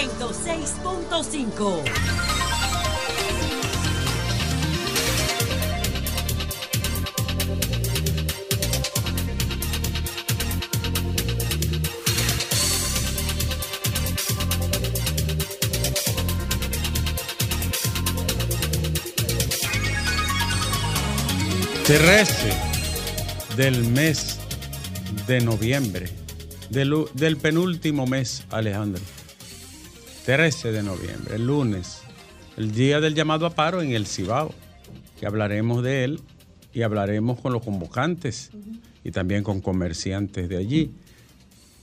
106.5. Trece del mes de noviembre, del, del penúltimo mes, Alejandro. 13 de noviembre, el lunes, el día del llamado a paro en el Cibao, que hablaremos de él y hablaremos con los convocantes y también con comerciantes de allí.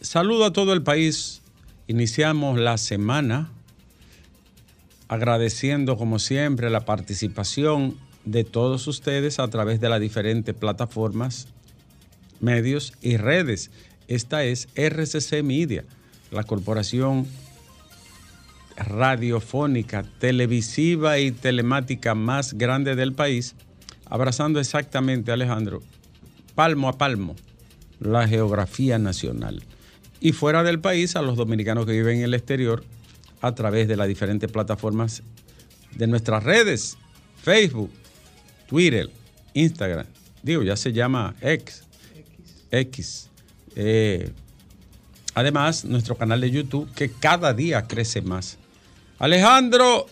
Saludo a todo el país. Iniciamos la semana agradeciendo como siempre la participación de todos ustedes a través de las diferentes plataformas, medios y redes. Esta es RCC Media, la corporación radiofónica, televisiva y telemática más grande del país, abrazando exactamente, Alejandro, palmo a palmo, la geografía nacional. Y fuera del país, a los dominicanos que viven en el exterior, a través de las diferentes plataformas de nuestras redes, Facebook, Twitter, Instagram, digo, ya se llama X, X. Eh, además, nuestro canal de YouTube, que cada día crece más. Alejandro,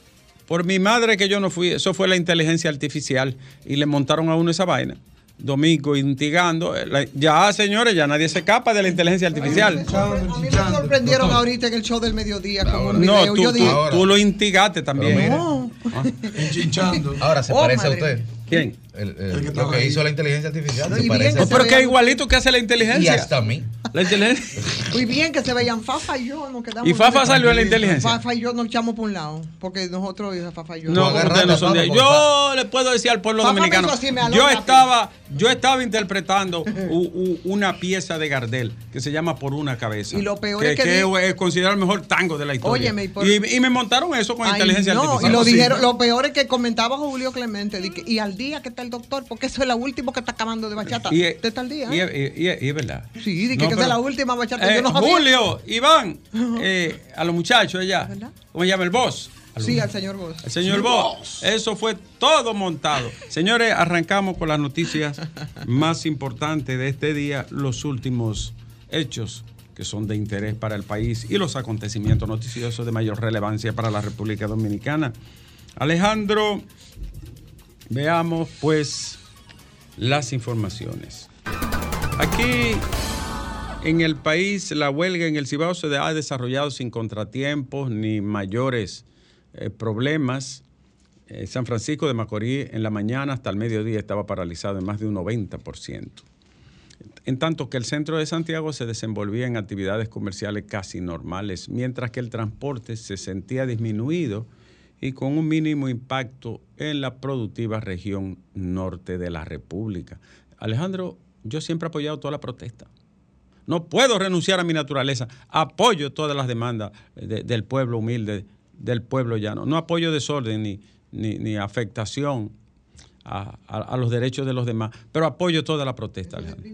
por mi madre que yo no fui, eso fue la inteligencia artificial y le montaron a uno esa vaina. Domingo instigando. eh, Ya, señores, ya nadie se escapa de la inteligencia artificial. A mí me sorprendieron ahorita en el show del mediodía con un No, video. tú, Yo tú- dije, tú lo instigaste también. no. Ahora se Oh, parece a usted. ¿Quién? El- el- lo que hizo la inteligencia artificial. Y bien No, pero que es igualito que hace la Y inteligencia. hasta a mí. La inteligencia. Muy bien que se veían Fafa y yo. Nos quedamos ¿Y Fafa salió en la inteligencia? Fafa y yo nos echamos por un lado. Porque nosotros, Fafa y yo. No, ustedes no son de Yo le puedo decir al pueblo Fafa dominicano. así, Yo estaba, yo estaba interpretando u- u- una pieza de Gardel que se llama Por una cabeza. Y lo peor que, es que que di- es considerado el mejor tango de la historia. Óyeme, y por- y, y me montaron eso con Ay, inteligencia no, artificial. y lo Sí. dijeron, lo peor es que comentaba Julio Clemente, que, y al día que está el doctor, porque eso es la última que está acabando de bachata. Y, día. y, y- y- y es verdad. Sí, que, No, que pero- es la última bachata. Eh, yo no. Julio, Iván, eh, a los muchachos allá. ¿Cómo se llama el boss? Sí, al señor Vos. El señor Boss. Eso fue todo montado. Señores, arrancamos con las noticias más importantes de este día, los últimos hechos que son de interés para el país y los acontecimientos noticiosos de mayor relevancia para la República Dominicana. Alejandro, veamos pues las informaciones. Aquí en el país la huelga en el Cibao se ha desarrollado sin contratiempos ni mayores eh, problemas. Eh, San Francisco de Macorís en la mañana hasta el mediodía estaba paralizado en más de un 90%. En tanto que el centro de Santiago se desenvolvía en actividades comerciales casi normales, mientras que el transporte se sentía disminuido y con un mínimo impacto en la productiva región norte de la República. Alejandro, yo siempre he apoyado toda la protesta. No puedo renunciar a mi naturaleza. Apoyo todas las demandas de- del pueblo humilde, del pueblo llano. No apoyo desorden ni, ni, ni afectación a, a- a los derechos de los demás, pero apoyo toda la protesta, Alejandro.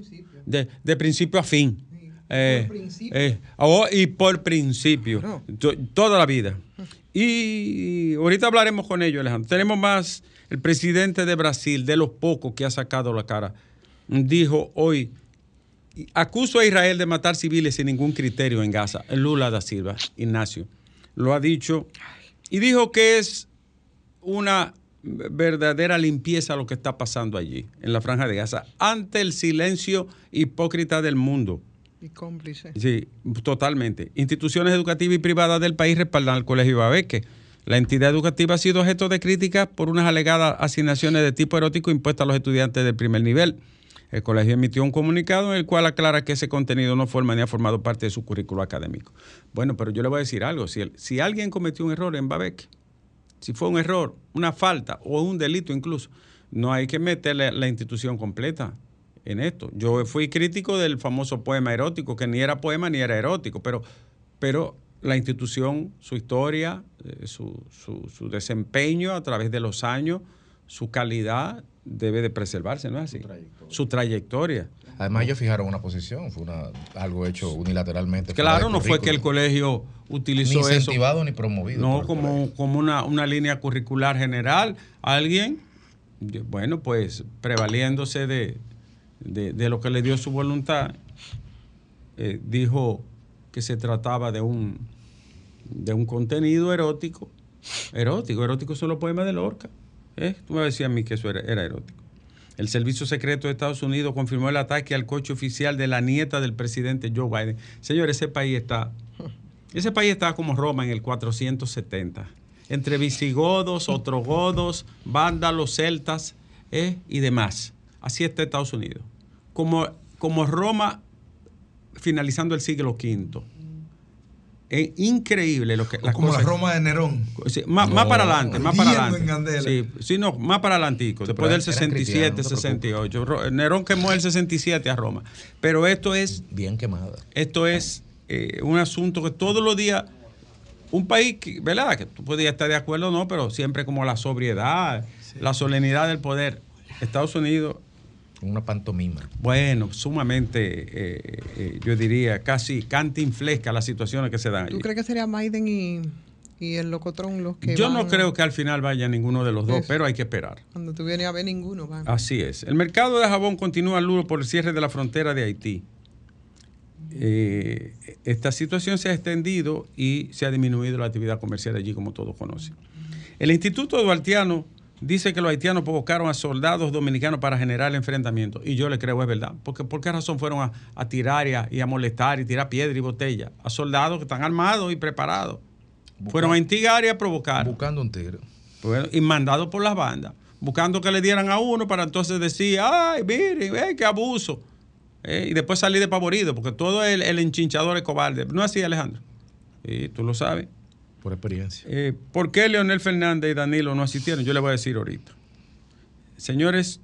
De, de principio a fin. Eh, principio. eh, oh, y por principio. Claro. To- toda la vida. Y ahorita hablaremos con ellos, Alejandro. Tenemos más. El presidente de Brasil, de los pocos que ha sacado la cara, dijo hoy acuso a Israel de matar civiles sin ningún criterio en Gaza. Lula da Silva, Ignacio, lo ha dicho y dijo que es una verdadera limpieza lo que está pasando allí, en la franja de Gaza, ante el silencio hipócrita del mundo. Y cómplice. Sí, totalmente. Instituciones educativas y privadas del país respaldan al Colegio Babeque. La entidad educativa ha sido objeto de críticas por unas alegadas asignaciones de tipo erótico impuestas a los estudiantes del primer nivel. El colegio emitió un comunicado en el cual aclara que ese contenido no forma ni ha formado parte de su currículo académico. Bueno, pero yo le voy a decir algo. Si, si alguien cometió un error en Babeque, si fue un error, una falta o un delito incluso, no hay que meterle la institución completa en esto. Yo fui crítico del famoso poema erótico, que ni era poema ni era erótico, pero, pero la institución, su historia, eh, su, su- su desempeño a través de los años, su calidad debe de preservarse, ¿no es así? Su trayectoria. Además, ellos fijaron una posición, fue una, algo hecho unilateralmente. Claro, no fue que el colegio utilizó ni eso. incentivado ni promovido. No, como, como una, una línea curricular general. Alguien, bueno, pues prevaliéndose de, de- de lo que le dio su voluntad, eh, dijo que se trataba de un, de un contenido erótico. Erótico, erótico son los poemas de Lorca. ¿eh? Tú me decías a mí que eso era, era erótico. El Servicio Secreto de Estados Unidos confirmó el ataque al coche oficial de la nieta del presidente Joe Biden. Señor, ese país está ese país estaba como Roma en el 470, entre visigodos, otrogodos, vándalos, celtas ¿eh? y demás. Así está Estados Unidos. Como, como Roma finalizando el siglo V. Es increíble lo que las Como la cosas- Roma de Nerón. Sí, más, más para adelante, más para adelante. en candela. Sí, sí, no, más para adelante, después del eran 67, cristianos, no te 68. Ro- Nerón quemó el 67 a Roma. Pero esto es Bien quemada. esto es eh, un asunto que todos los días, un país, que, ¿verdad? Que tú podías estar de acuerdo o no, pero siempre como la sobriedad, la solemnidad del poder. Estados Unidos, Una pantomima. bueno, sumamente, eh, eh, yo diría, casi cantinflesca las situaciones que se dan allí. ¿Tú crees que sería Biden y, y el Locotrón los que Yo van no a- creo que al final vaya ninguno de los dos, Eso. pero hay que esperar. Cuando tú vienes a ver ninguno, van. Así es. El mercado de jabón continúa duro por el cierre de la frontera de Haití. Eh, esta situación se ha extendido y se ha disminuido la actividad comercial allí, como todos conocen. El Instituto Duartiano dice que los haitianos provocaron a soldados dominicanos para generar enfrentamientos. Y yo le creo, es verdad. Porque, ¿Por qué razón fueron a, a tirar y a, y a molestar y tirar piedra y botella? A soldados que están armados y preparados. Fueron a instigar y a provocar. Buscando un tigre. Bueno, y mandado por las bandas, buscando que le dieran a uno para entonces decir, ay, miren, eh, qué abuso. Eh, y después salir despavorido, porque todo el, el enchinchador es cobarde. No es así, Alejandro. Y tú lo sabes. Por experiencia. Eh, ¿Por qué Leonel Fernández y Danilo no asistieron? Yo le voy a decir ahorita. Señores,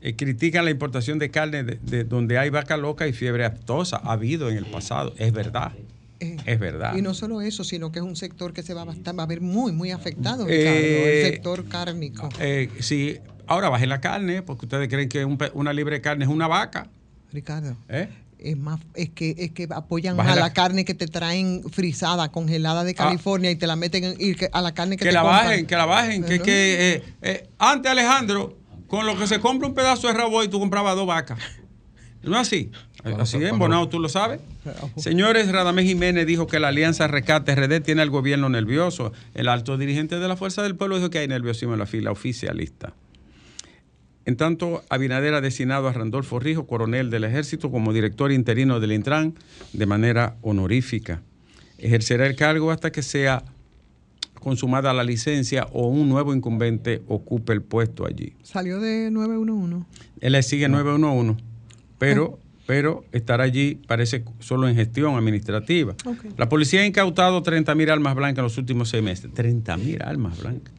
eh, critican la importación de carne de, de donde hay vaca loca y fiebre aftosa. Ha habido en el pasado. Es verdad. Eh, Es verdad. Y no solo eso, sino que es un sector que se va a, estar- va a ver muy, muy afectado, Eh, el sector cárnico. Eh, sí, ahora bajen la carne, porque ustedes creen que un una libre de carne es una vaca. Ricardo, ¿eh? Es más, es que, es que apoyan Baja a la- la, carne que te traen frisada, congelada de Ah. California y te la meten en- y que- a la carne que, Que te la compran. bajen, que la bajen. Que, que eh, eh, antes, Alejandro, con lo que se compra un pedazo de rabo y tú comprabas dos vacas. ¿No es así? Así es, Bonao, tú lo sabes. Señores, Radamés Jiménez dijo que la alianza Rescate RD tiene al gobierno nervioso. El alto dirigente de la Fuerza del Pueblo dijo que hay nerviosismo en la fila oficialista. En tanto, Abinader ha designado a Randolfo Rijo, coronel del ejército, como director interino del Intran de manera honorífica. Ejercerá el cargo hasta que sea consumada la licencia o un nuevo incumbente ocupe el puesto allí. Salió de 911. Él le sigue 911, pero, pero estará allí, parece, solo en gestión administrativa. La policía ha incautado 30 mil armas blancas en los últimos seis meses. 30 mil armas blancas.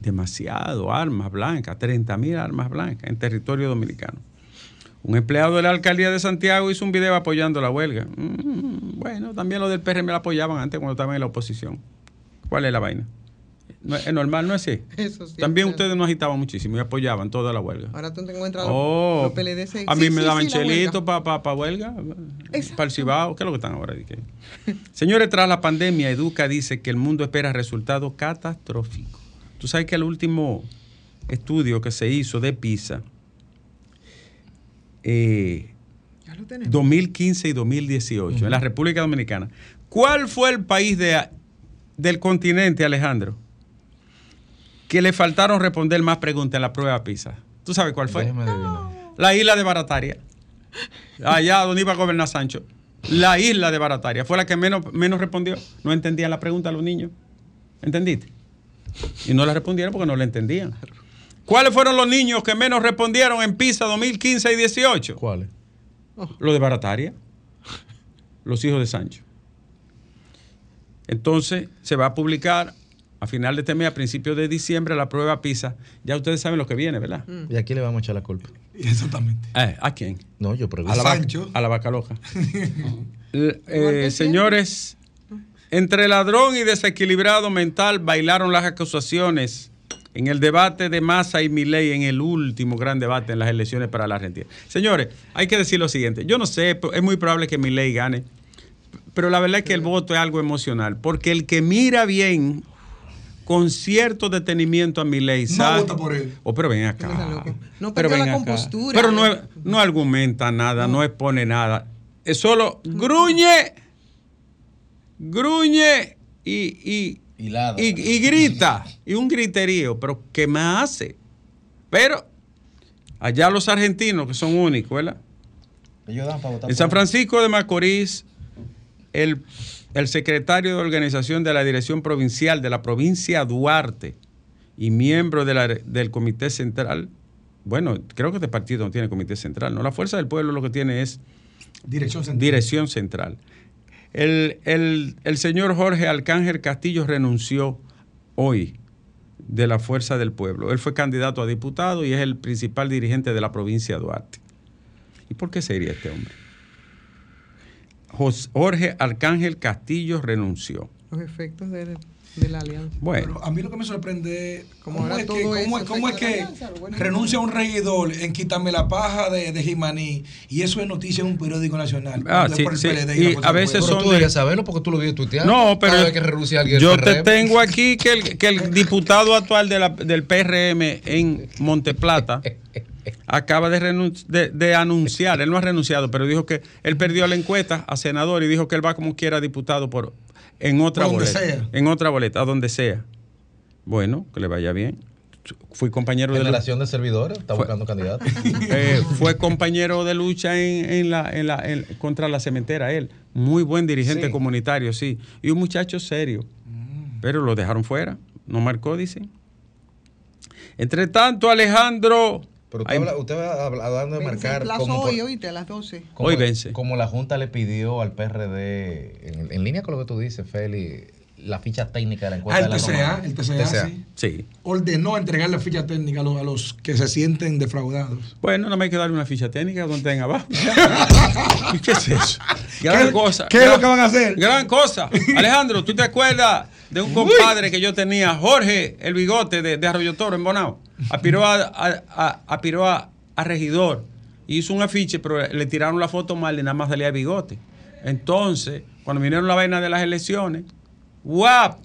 Demasiado armas blancas, 30 mil armas blancas en territorio dominicano. Un empleado de la alcaldía de Santiago hizo un video apoyando la huelga. Mm, bueno, también los del PRM la apoyaban antes cuando estaban en la oposición. ¿Cuál es la vaina? No, es normal, ¿no es así? Eso sí, También claro. ustedes nos agitaban muchísimo y apoyaban toda la huelga. Ahora tú te encuentras Oh, los PLD. se- a sí, mí me sí, daban chelitos para pa, pa huelga, para el Cibao. ¿Qué es lo que están ahora? Señores, tras la pandemia, Educa dice que el mundo espera resultados catastróficos. Tú sabes que el último estudio que se hizo de PISA, eh, Ya lo tenemos. 2015 y 2018, en la República Dominicana, ¿cuál fue el país de, del continente, Alejandro, que le faltaron responder más preguntas en la prueba PISA? ¿Tú sabes cuál fue? La isla de Barataria. Allá donde iba a gobernar Sancho. La isla de Barataria. Fue la que menos, menos respondió. No entendían la pregunta a los niños. ¿Entendiste? Y no la respondieron porque no la entendían. ¿Cuáles fueron los niños que menos respondieron en PISA 2015 y 18? ¿Cuáles? Los de Barataria. Los hijos de Sancho. Entonces se va a publicar a final de este mes, a principios de diciembre, la prueba PISA. Ya ustedes saben lo que viene, ¿verdad? ¿Y a quién le vamos a echar la culpa? Exactamente. Eh, ¿A quién? No, yo A pregunto. la, vaca, Sancho. a la vaca loca. Eh, señores, entre ladrón y desequilibrado mental bailaron las acusaciones en el debate de Massa y Milei en el último gran debate en las elecciones para la Argentina. Señores, hay que decir lo siguiente. Yo no sé, es muy probable que Milei gane. pero la verdad es que el voto es algo emocional, porque el que mira bien con cierto detenimiento a mi ley No sabe. vota por él. Oh, pero ven acá. No pero ven la acá. compostura. Pero no, no argumenta nada, no expone nada. Es solo gruñe, gruñe y, y, Y ladra. y, y grita. Y un griterío. Pero ¿qué más hace? Pero allá los argentinos, que son únicos, ¿verdad? Ellos dan para votar En San. Francisco de Macorís, el, el secretario de organización de la Dirección Provincial de la provincia Duarte y miembro de la- del Comité Central, bueno, creo que este partido no tiene Comité Central, ¿no? La Fuerza del Pueblo lo que tiene es Dirección central. Dirección Central. El, el- el señor Jorge Alcángel Castillo renunció hoy de la Fuerza del Pueblo. Él fue candidato a diputado y es el principal dirigente de la provincia de Duarte. ¿Y por qué sería este hombre? Jorge Arcángel Castillo renunció. Los efectos de, de la alianza. Bueno, Pero a mí lo que me sorprende cómo es que, cómo, eso es- cómo es afecta a que alianza, renuncia un regidor en quitarme la paja de, de Jimaní y eso es noticia en un periódico nacional. Ah, sí, sí. Y a veces son tú de- saberlo porque tú lo viste tuiteando. no, pero Cada vez que renuncia alguien yo te PRM. tengo aquí que el, que el diputado actual de la- del PRM en Monteplata acaba de, de- de anunciar, él no ha renunciado, pero dijo que él perdió la encuesta a senador y dijo que él va como quiera diputado por en otra donde boleta. sea. En otra boleta, a donde sea. Bueno, que le vaya bien. Fui compañero de lucha, Generación de servidores, está Fue- buscando candidatos. eh, fue compañero de lucha en, en la, en la- en- contra la cementera, él. Muy buen dirigente Sí. comunitario, sí. Y un muchacho serio. Pero lo dejaron fuera. No marcó, dicen. Entre tanto, Alejandro. Pero usted, Ay, habla, usted va habla- hablando de marcar el plazo como, hoy, por- oíste, a las 12. como- Hoy vence. como la Junta le pidió al PRD, en, en línea con lo que tú dices, Feli, la ficha técnica de la Ah, encuesta. el de la TCA, el TCA, sí. sí. ordenó entregar la ficha técnica a los, a los que se sienten defraudados. Bueno, no me hay que darle una ficha técnica donde tenga abajo. ¿Y qué es eso? ¿Qué- Gran cosa. qué es lo que van a hacer? Gran cosa. Alejandro, ¿tú te acuerdas de un compadre que yo tenía, Jorge, el bigote de, de Arroyo Toro, en Bonao? Aspiró a, a- a- aspiró a, a regidor. Hizo un afiche, pero le tiraron la foto mal y nada más salía bigote. Entonces, cuando vinieron la vaina de las elecciones, ¡guap!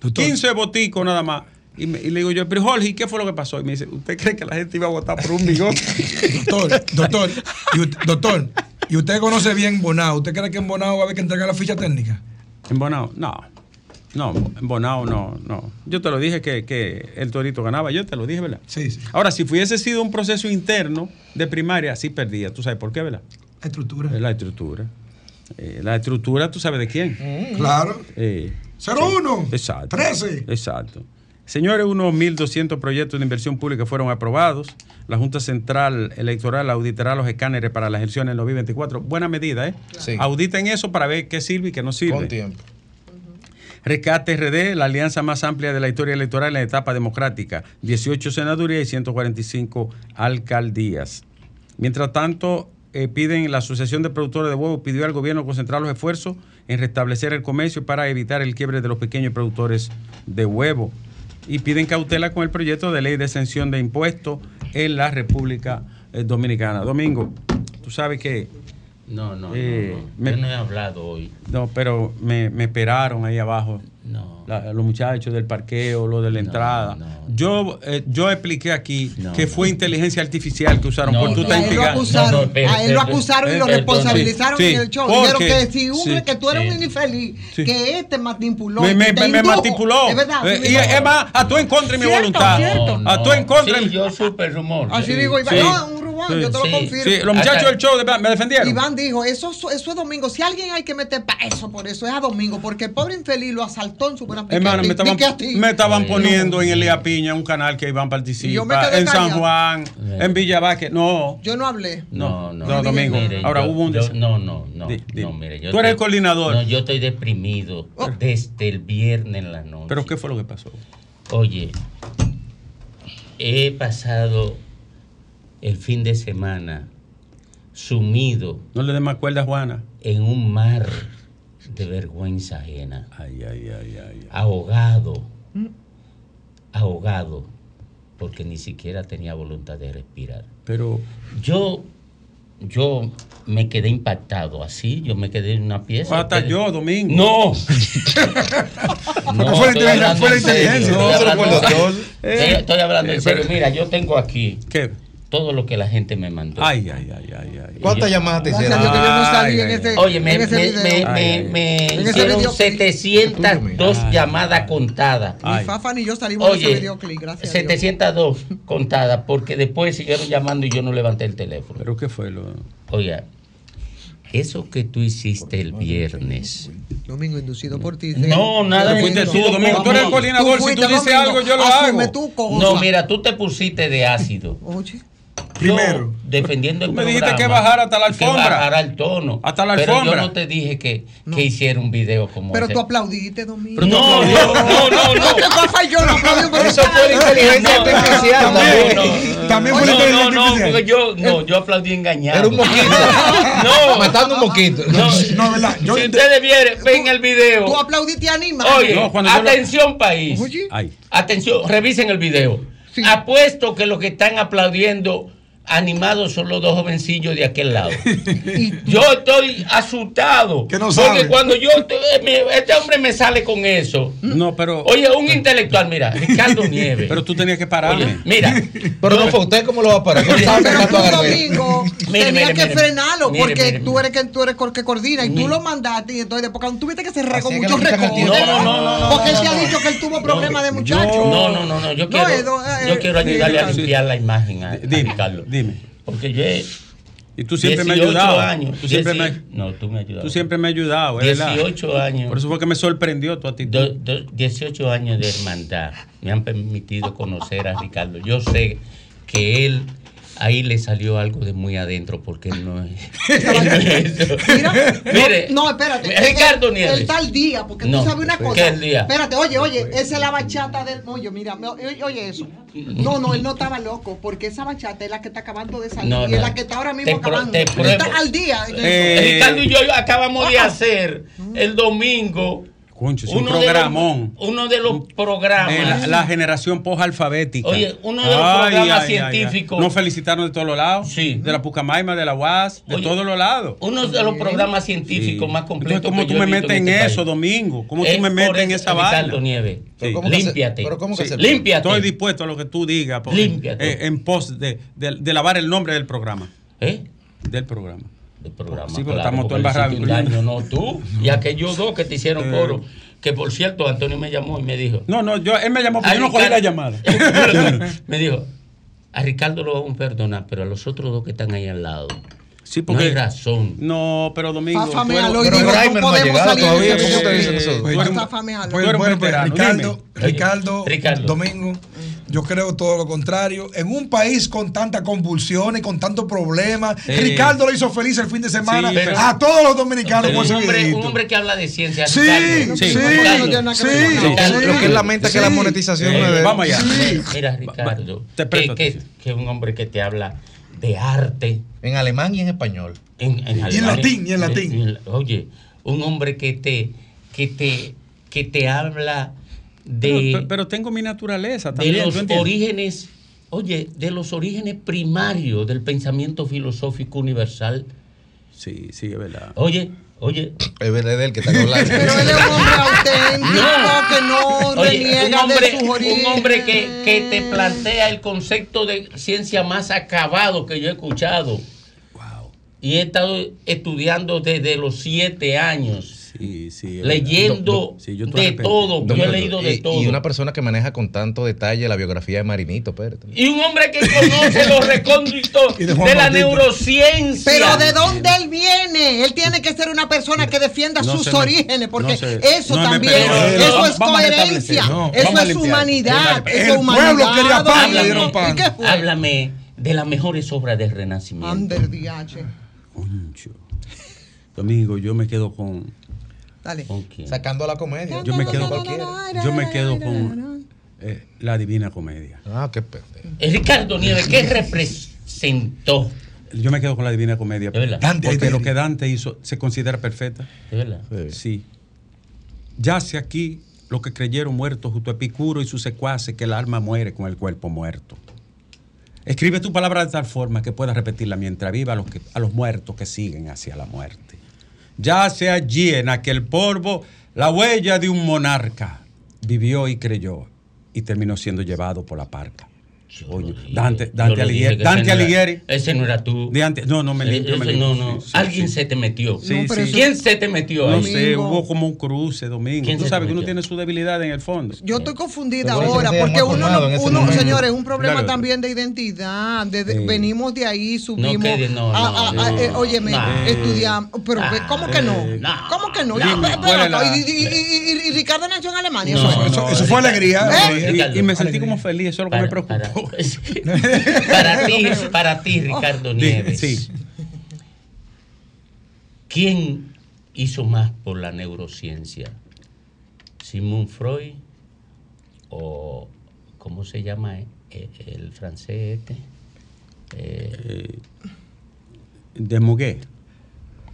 Doctor. 15 boticos nada más. Y, me- y le digo yo, pero Jorge, ¿y qué fue lo que pasó? Y me dice, ¿usted cree que la gente iba a votar por un bigote? Doctor, doctor, y doctor, y usted conoce bien Bonao. ¿Usted cree que en Bonao va a haber que entregar la ficha técnica? ¿En Bonao? No. No, Bonao no, no. Yo te lo dije que, que el Torito ganaba, yo te lo dije, ¿verdad? Sí, sí. Ahora, si fuese sido un proceso interno de primaria, sí perdía. ¿Tú sabes por qué, verdad? La estructura. Es la estructura. Eh, la estructura, ¿tú sabes de quién? Claro. Eh, 01. Exacto. 13. Exacto. Señores, unos 1.200 proyectos de inversión pública fueron aprobados. La Junta Central Electoral auditará los escáneres para las elecciones en 2024. Buena medida, ¿eh? Sí. Auditen eso para ver qué sirve y qué no sirve. Con tiempo. Rescate RD, la alianza más amplia de la historia electoral en la etapa democrática. 18 senadurías y 145 alcaldías. Mientras tanto, eh, piden la Asociación de Productores de Huevos pidió al gobierno concentrar los esfuerzos en restablecer el comercio para evitar el quiebre de los pequeños productores de huevo. Y piden cautela con el proyecto de ley de exención de impuestos en la República eh, Dominicana. Domingo, tú sabes que No, no, Eh, no, no. me- Yo no he hablado hoy. no, pero me, me esperaron ahí abajo. No. La- los muchachos del parqueo, lo de la No, entrada. no. yo, eh, yo expliqué aquí No, que no. fue inteligencia artificial que usaron No, por tú no. estás A él lo investigando. acusaron, No, no, a él lo acusaron y lo espera, responsabilizaron sí, en el show. porque- Dijeron que si un, sí, que tú eres sí. un infeliz, Sí. que este manipuló. Me, me, me- manipuló. Es verdad. Eh, y es más, a tu en contra de mi voluntad. cierto. A tu en contra. Sí, yo supe el rumor. Así Sí. digo, Iván. Sí. yo te Sí. lo confirmo. Sí, los muchachos Acá- del show de- me defendieron. Iván dijo, eso, eso es domingo. Si alguien hay que meter preso por eso, es a domingo, porque el pobre infeliz lo asaltó en su buena Hermano, me estaban, me poniendo en Elías Piña un canal que Iván Y yo me participa, en San. Juan, Sí. en Villavaque. No, Yo no hablé. No, no, No, Domingo. Ahora yo- hubo un yo- No, no, no. Di- di- no, mire, yo Tú eres el coordinador. No, yo estoy deprimido Oh. desde el viernes en la noche. pero ¿qué fue lo que pasó? Oye, he pasado el fin de semana sumido No le des más cuerda a Juana. en un mar de vergüenza ajena, Ay, ay, ay, ay. ahogado, ahogado, porque ni siquiera tenía voluntad de respirar. Pero Yo yo me quedé impactado. Así, yo me quedé en una pieza. Hasta yo, Domingo. No. Porque fue la inteligencia, inteligencia. estoy No, hablando- en Eh, serio. pero- Mira, yo tengo aquí ¿Qué? Todo lo que la gente me mandó. Ay, ay, ay, ay, ay. ¿Cuántas llamadas te hicieron? Yo no salí en ese, Oye, me, en ese me- video. me- Ay, me- ay, me En ese hicieron videoclip. 702 Ay. llamadas contadas. Ni. Fafa ni yo salimos de ese Oye, videoclip, gracias a Dios. 702 contadas, porque después siguieron llamando y yo no levanté el teléfono. ¿Pero qué fue lo...? Oye, eso que tú hiciste el viernes. Domingo inducido por ti. No, nada Te fuiste tú, Domingo. Tú eres el coordinador. Si tú dices algo, yo lo hago. No, mira, tú te pusiste de ácido. Oye, Primero. Yo, defendiendo el Tú me dijiste programa, que bajara hasta la Que alfombra. bajara el tono. Hasta la Pero alfombra. yo no te dije que, que hiciera un video como pero ese. tú aplaudiste, Domingo. No, no, no, no, no. Fafa y yo no pero Eso fue inteligencia No, artificial no, también. no. También fue No, no, inteligencia no, artificial. porque yo, no, yo aplaudí engañado. Era un moquito. No, Matando un moquito. no. No, ¿verdad? Yo- si ustedes vieran, ven el video. Tú aplaudiste animal. Oye, No, atención país. Atención, revisen el video. Sí. Apuesto que los que están aplaudiendo animados son los dos jovencillos de aquel lado. yo estoy asustado. Que no porque sabe. cuando yo, eh, me- este hombre me sale con eso. No, pero... Oye, un intelectual, mira, Ricardo Nieves. Pero tú tenías que pararme. Oye, mira, Pero no fue usted cómo lo va a parar. ¿Cómo estaba? Domingo, Mire, mire, que mire. frenarlo Mire, porque mire, tú eres que tú eres el que coordina y tú lo mandaste y entonces después cuando tuviste que cerrar con muchos recortes. No, no, no, no, Porque no, él se ha no. dicho que él tuvo problemas de muchacho. No, no, no, no. Yo No, quiero, eh, yo quiero eh, ayudarle a limpiar la imagen a, Ricardo. Dime. Porque yo he Y tú siempre me has 18 ayudado. años. Tú siempre, 18 me, No, tú me has ayudado. tú siempre me has ayudado, es verdad. 18 años. Por eso fue que me sorprendió tu actitud. do- do- 18 años de hermandad me han permitido conocer a Ricardo. Yo sé que él ahí le salió algo de muy adentro porque él no es. Mira, Mire, no, no, espérate. Ricardo Él- Nieves. Él está al día, porque No, tú sabes una ¿qué cosa. al día? Espérate, oye, oye, esa es la bachata del mollo. Mira, me- oye, oye eso. No, no, él no estaba loco, porque esa bachata es la que está acabando de salir No, y es la que está ahora mismo Te acabando. te está al día. Eh, Ricardo y yo acabamos de hacer el domingo Concho, es un uno de los- programón. uno de los programas. Eh, la, la generación post-alfabética. Oye, uno de los programas científicos- Nos felicitaron de todos los lados. Sí. De la Pucamaima, de la UAS, de Oye, todos los lados. Uno de los programas científicos Sí. más completos. Entonces, ¿cómo que tú yo me metes en este eso, país. Domingo? ¿Cómo Es tú me metes en esa Ricardo vaina? Sí. ¿cómo se- Límpiate. pero ¿cómo que Sí. se- Límpiate. Estoy dispuesto a lo que tú digas. Límpiate. eh, en pos de, de- de lavar el nombre del programa. ¿Eh? Del programa. Del programa. Sí, pero claro, estamos porque todos embarrados, no tú. Y aquellos dos que te hicieron Eh. coro. Que por cierto, Antonio me llamó y me dijo. No, no, yo, él me llamó, a yo no cogí Ricardo- la llamada. me dijo, a Ricardo lo vamos a perdonar, pero a los otros dos que están ahí al lado. Sí, No porque. hay razón. No, pero Domingo. Fafa tú me eres- aló y pero Grimer no no ha podemos llegado todavía, ¿cómo videoclip. dicen dime. Ricardo, Ricardo. Domingo, yo creo todo lo contrario. En un país con tantas convulsiones, con tantos problemas. Ricardo lo hizo feliz el fin de semana Sí, pero- a todos los dominicanos con un, ese hombre, un hombre que habla de ciencia. Sí, Ricardo. sí, Sí. Ricardo. Lo que él lamenta es que la monetización Eh, no es de vamos allá. Sí. Mira, Ricardo, Te que, presto que, que un hombre que te habla de arte. En alemán y en español. En, en alemán. latín, y en latín. en- oye, un hombre que te, que te, que te habla de, Pero, pero tengo mi naturaleza de también. los ¿tú entiendes? orígenes, oye, de los orígenes primarios del pensamiento filosófico universal. Sí, sí, es verdad. Oye, oye, Es verdad de él que está hablando. Pero él es un hombre auténtico que no Oye, reniega un hombre, de sus orígenes. un hombre que, que te plantea el concepto de ciencia más acabado que yo he escuchado. Y he estado estudiando desde los siete años, Sí, sí. es leyendo. Sí, de todo. Yo he leído de y, todo. y una persona que maneja con tanto detalle la biografía de Marinito, espérate. Y un hombre que conoce los recónditos de la neurociencia. Pero ¿de dónde él viene? Él tiene que ser una persona que defienda No sus me- orígenes, porque no se- eso no también, eso es coherencia, eso es humanidad, El eso es pueblo humanidad. dieron pan. ¿Y qué fue? Háblame de las mejores obras del Renacimiento. Ander DH. Concho. Domingo, yo me quedo con. Dale. ¿Con quién? Sacando la comedia. Yo me quedo, yo me quedo con eh, la Divina Comedia. Ah, qué pendejo. Ricardo Nieves, ¿qué representó? Yo me quedo con la Divina Comedia. ¿De verdad? Dante porque lo que Dante hizo se considera perfecta. ¿De verdad? Sí. Yace aquí lo que creyeron muertos junto a Epicuro y sus secuaces, que el alma muere con el cuerpo muerto. Escribe tu palabra de tal forma que puedas repetirla mientras viva a los, que- a los muertos que siguen hacia la muerte. Yace allí en aquel polvo la huella de un monarca. Vivió y creyó y terminó siendo llevado por la parca. Dante, Dante Alighieri. Dante ese no era- Alighieri. Ese no era tú. De antes- no, no, me Eh, limpio, me limpio. No, no. Sí, sí, Alguien sí. se te metió. No, ¿Quién se te metió No ahí? sé, Domingo. hubo como un cruce, Domingo. ¿Quién Tú sabes que uno tiene su debilidad en el fondo. Yo estoy confundida Pero ahora porque uno, no- uno señores, es un problema también de identidad. de- de- Sí. Venimos de ahí, subimos. no, no, no. eh, óyeme, No. estudiamos. Pero ve, ¿cómo que no? Eh, no. ¿Cómo que no? Dime, Ya, espera, ¿cuál es la- y, Ricardo nació en Alemania. No, eso es. Eso, no, eso fue alegría. ¿Eh? alegría. Y, me sentí como feliz, eso es lo que me preocupó. Para- para ti, para ti, Ricardo Nieves. sí. ¿Quién hizo más por la neurociencia? ¿Sigmund Freud o cómo se llama eh, eh, el francés este? Eh, De Muguet.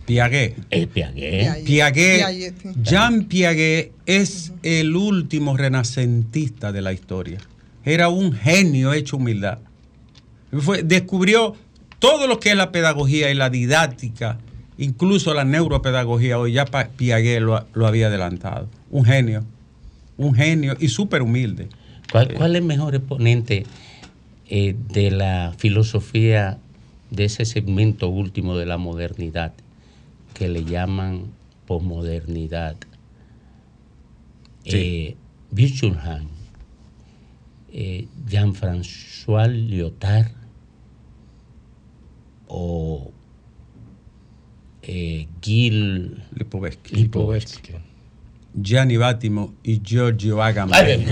Piaget. el Piaget. Piaget. Jean Piaget es el último renacentista de la historia. Era un genio hecho humildad. Fue- descubrió todo lo que es la pedagogía y la didáctica, incluso la neuropedagogía. Hoy ya Piaget lo, lo había adelantado. Un genio, un genio y súper humilde. ¿Cuál, cuál es el mejor exponente eh, de la filosofía de ese segmento último de la modernidad que le llaman posmodernidad? Sí. Eh, Virchow-Hahn, eh, Jean-François Lyotard o eh, Gil Lipovetsky, Lipovetsky. Gianni Battimo y Giorgio Agamben.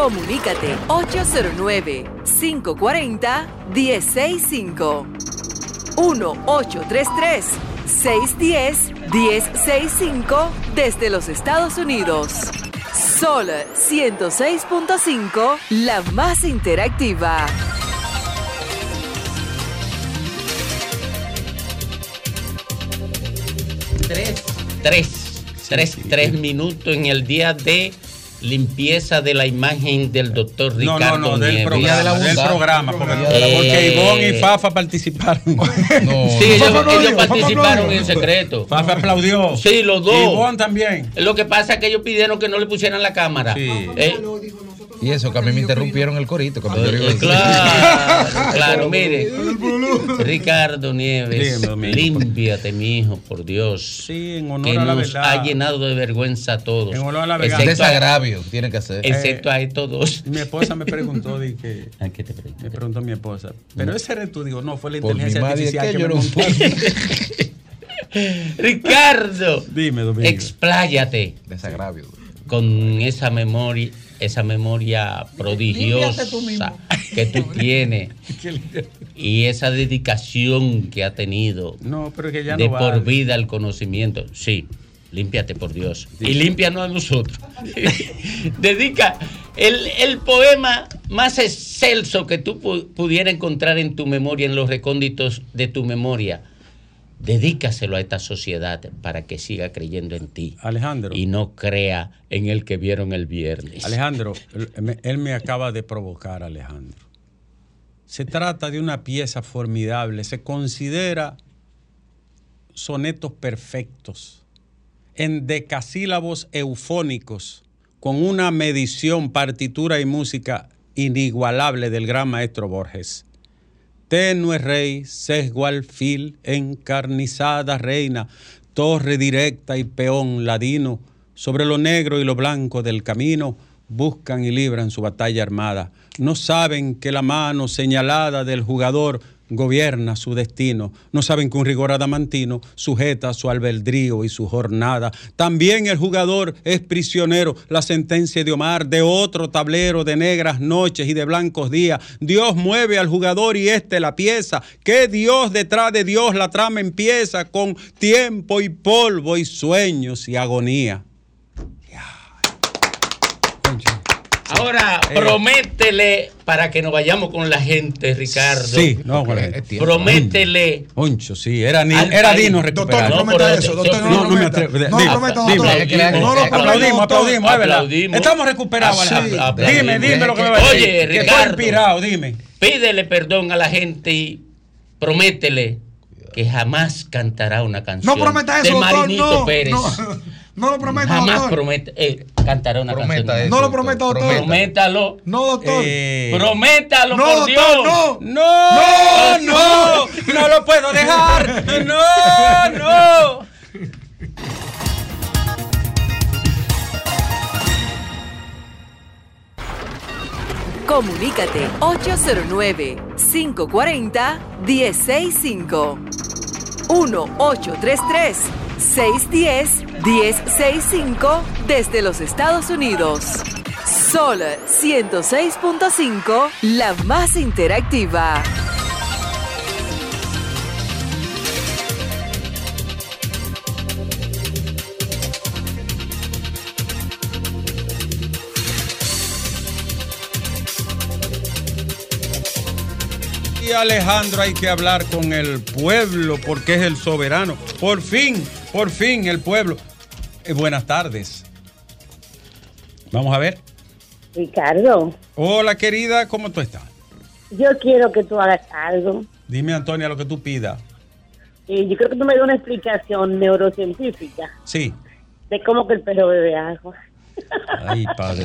Comunícate 809-540-1065. 1-833-610-1065 desde los Estados Unidos. Sol 106.5, la más interactiva. Tres, tres, tres, tres minutos en el día de limpieza de la imagen del doctor No, Ricardo no, no, del Nieves. programa, del programa, porque, Eh, porque Ivonne y Fafa participaron. No, Sí, ellos, Fafa ellos Fafa participaron aplaudió. en secreto. Fafa aplaudió. Sí, los dos. Ivonne también. Lo que pasa es que ellos pidieron que no le pusieran la cámara. Sí. Eh, Y eso, que a mí me interrumpieron el corito. Cuando yo iba a eh, claro, claro, mire. Ricardo Nieves, límpiate, mi hijo, por Dios. Sí, en honor que a la nos verdad. ha llenado de vergüenza a todos. En honor a la verdad. Excepto a, Desagravio, tiene que hacer. excepto a estos dos. Mi esposa me preguntó, di que, Ay, ¿qué te pregunto? me preguntó mi esposa, pero ese eres tú, digo, no, fue la Por mi inteligencia madre, artificial que que, yo me montó. Ricardo, Dime, Domingo. expláyate Desagravio. con esa memoria, esa memoria tú prodigiosa que tú tienes y esa dedicación que ha tenido No, pero que ya de no por vida al conocimiento. Sí, límpiate por Dios. Y límpianos a nosotros. Dedica el, el poema más excelso que tú pu- pudieras encontrar en tu memoria, en los recónditos de tu memoria. Dedícaselo a esta sociedad para que siga creyendo en ti Alejandro. y no crea en el que vieron el viernes. Alejandro, él, me- acaba de provocar, Alejandro. Se trata de una pieza formidable. Se considera sonetos perfectos, en decasílabos eufónicos, con una medición, partitura y música inigualable del gran maestro Borges. Tenue rey, sesgo alfil, encarnizada reina, torre directa y peón ladino, sobre lo negro y lo blanco del camino, buscan y libran su batalla armada. No saben que la mano señalada del jugador gobierna su destino. No saben que un rigor adamantino sujeta su albedrío y su jornada. También el jugador es prisionero. La sentencia de Omar de otro tablero de negras noches y de blancos días. Dios mueve al jugador y este la pieza. Que Dios detrás de Dios la trama empieza con tiempo y polvo y sueños y agonía. Ya. Concha, Ahora, Eh. prométele para que nos vayamos con la gente, Ricardo. Sí, no, con la gente. Prométele. Concho, sí, era, ni, era país. digno Doctor, recuperar. no No, prometa eso, doctor, no no, lo no me atrevo. No prometa, dime. doctor. No lo Aplaudimos, doctor. aplaudimos, es verdad. Aplaudimos. Estamos recuperados, Ah. Dime, dime lo que me va a decir. Oye, que estoy Ricardo. inspirado, dime. Pídele perdón a la gente y prométele que jamás cantará una canción No prometa de eso, doctor. Marinito No, Pérez. no, no lo prometa, jamás doctor. promete, eh, cantará una Prometa canción. eso. No lo doctor. prometa, doctor. Prometa. Prométalo. No, doctor. Eh, Prométalo, no, por doctor, Dios. no. No, no, no lo puedo dejar. No, no. Comunícate 809-540-1065. 1-833-610-1065 desde los Estados Unidos. Sol 106.5, la más interactiva. Y Alejandro, hay que hablar con el pueblo porque es el soberano. Por fin, por fin el pueblo. Eh, buenas tardes. Vamos a ver. Ricardo, Hola querida, ¿cómo tú estás? yo quiero que tú hagas algo. Dime Antonia lo que tú pidas. Yo creo que tú me des una explicación neurocientífica Sí. de cómo que el perro bebe agua. Ay, padre.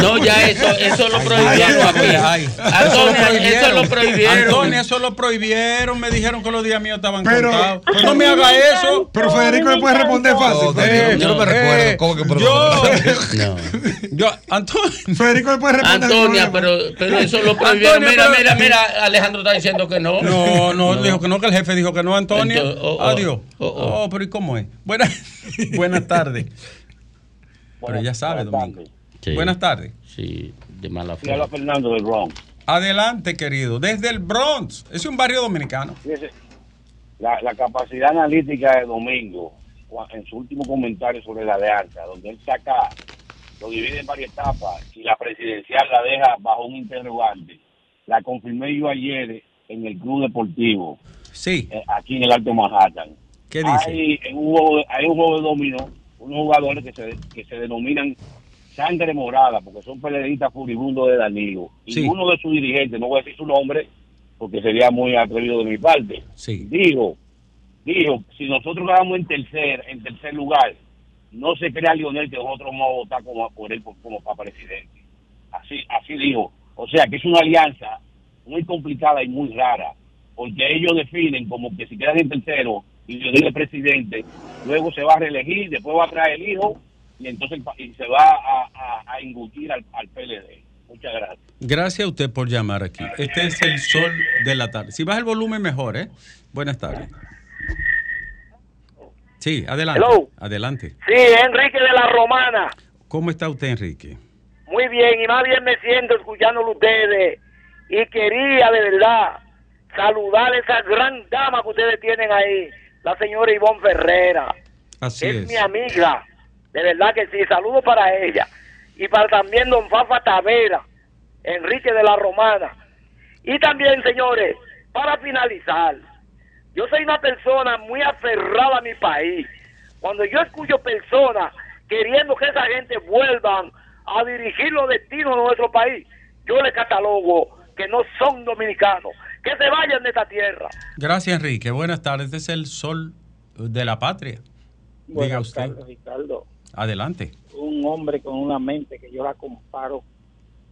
No, ya eso, eso lo prohibieron aquí. Ay, Antonia, eso lo prohibieron. Antonia, eso lo prohibieron. Me dijeron que los días míos estaban Pero- contados. Pues no me haga eso. Pero Federico le puede responder fácil. Federico, yo no me Eh, recuerdo. ¿Cómo que yo, No. yo, Antonio. Federico le puede responder. Antonia, pero, pero eso lo prohibieron. Mira, pero- mira, mira, Alejandro está diciendo que no. No, no, dijo que no, que el jefe dijo que no. Entonces, oh, oh, Adiós. oh, Oh, oh. pero ¿y cómo es? Buenas, buenas tardes. Pero ya sabe, Domingo. Sí. Buenas tardes. Sí, de mala habla Fernando del Bronx. Adelante, querido. Desde el Bronx. Es un barrio dominicano. La, la capacidad analítica de Domingo, en su último comentario sobre la alianza, donde él saca, lo divide en varias etapas y la presidencial la deja bajo un interrogante. La confirmé yo ayer en el Club Deportivo, Sí. eh, aquí en el Alto Manhattan. ¿Qué dice? Hay, en un juego, de- hay un juego de dominó, unos jugadores que se, que se denominan sangre morada, porque son periodistas furibundos de Danilo. Y uno de sus dirigentes, no voy a decir su nombre, porque sería muy atrevido de mi parte, Sí. dijo, dijo, si nosotros quedamos en tercer, en tercer lugar, no se crea Lionel que nosotros vamos a votar como, por él como, como para presidente. Así, así dijo. O sea que es una alianza muy complicada y muy rara, porque ellos definen como que si quedan en tercero y Lionel es presidente, luego se va a reelegir, después va a traer el hijo y entonces y se va a, a, a incutir al, al PLD. Muchas gracias. Gracias a usted por llamar aquí. Este es el sol de la tarde. Si baja el volumen, mejor, ¿eh? Buenas tardes. Sí, adelante. Hello. Adelante. Sí, Enrique de la Romana. ¿Cómo está usted, Enrique? Muy bien, y más bien me siento escuchándolo ustedes. Y quería de verdad saludar a esa gran dama que ustedes tienen ahí, la señora Ivonne Ferrera. Así es, es. mi amiga. De verdad que sí, saludos para ella. Y para también don Fafa Tavera, Enrique de la Romana. Y también, señores, para finalizar, yo soy una persona muy aferrada a mi país. Cuando yo escucho personas queriendo que esa gente vuelvan a dirigir los destinos de nuestro país, yo les catalogo que no son dominicanos, que se vayan de esta tierra. Gracias, Enrique. Buenas tardes. Este es el sol de la patria. Diga Buenas usted. tardes, Ricardo. Adelante. Un hombre con una mente que yo la comparo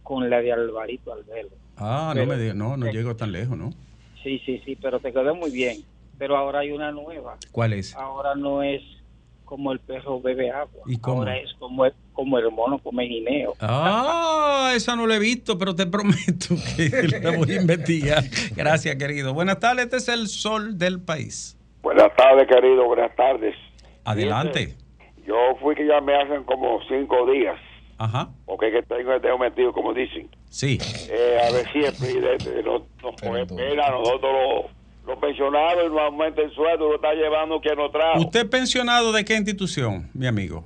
con la de Alvarito Albelo. Ah, no me diga, no, no llego tan lejos, ¿no? Sí, sí, sí, pero te quedó muy bien. Pero ahora hay una nueva. ¿Cuál es? Ahora no es como el perro bebe agua. ¿Y cómo? Ahora es como el, como el mono come guineo. Ah, esa no la he visto, pero te prometo que la voy a investigar. Gracias, querido. Buenas tardes. Este es el sol del país. Buenas tardes, querido, buenas tardes. Adelante. Yo fui que ya me hacen como cinco días, Ajá. porque que tengo el dedo metido, como dicen. Sí. Eh, a ver siempre, nos, nos coge pena a nosotros los, los pensionados, y nos aumenta el sueldo, lo está llevando quien nos trajo. ¿Usted pensionado de qué institución, mi amigo?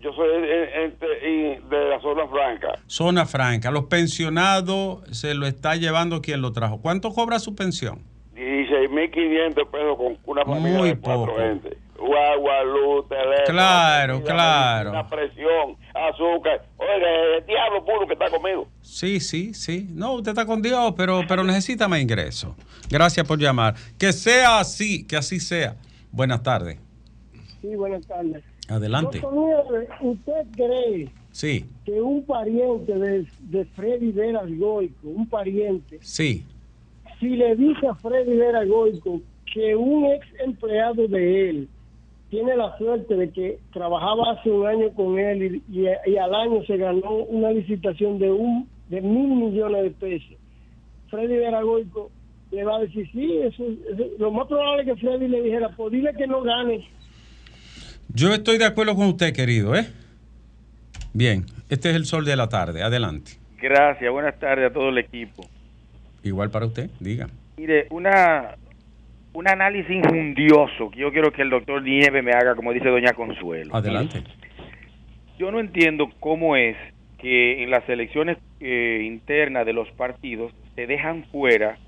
Yo soy de la zona franca. zona franca. Los pensionados se lo está llevando quien lo trajo. ¿Cuánto cobra su pensión? 16.500 pesos con una familia Muy de cuatro poco. gente. Agua, luz, teléfono. Claro, claro. medicina, presión, azúcar. Oye, el diablo puro que está conmigo. Sí, sí, sí. No, usted está con Dios, pero, pero necesita más ingresos. Gracias por llamar. Que sea así, que así sea. Buenas tardes. Sí, buenas tardes. Adelante. Doctor ¿usted cree Sí, que un pariente de, de Freddy Vera Goico, un pariente, sí. si le dice a Freddy Vera Goico que un ex empleado de él tiene la suerte de que trabajaba hace un año con él y, y- y al año se ganó una licitación de un de mil millones de pesos, Freddy Vera Goico le va a decir sí, eso, eso- lo más probable es que Freddy le dijera, pues dile que no gane. Yo estoy de acuerdo con usted, querido, ¿eh? Bien, este es el sol de la tarde. Adelante. Gracias, buenas tardes a todo el equipo. Igual para usted, diga. Mire, una un análisis injundioso que yo quiero que el doctor Nieve me haga, como dice doña Consuelo. Adelante. Yo no entiendo cómo es que en las elecciones eh, internas de los partidos se dejan fuera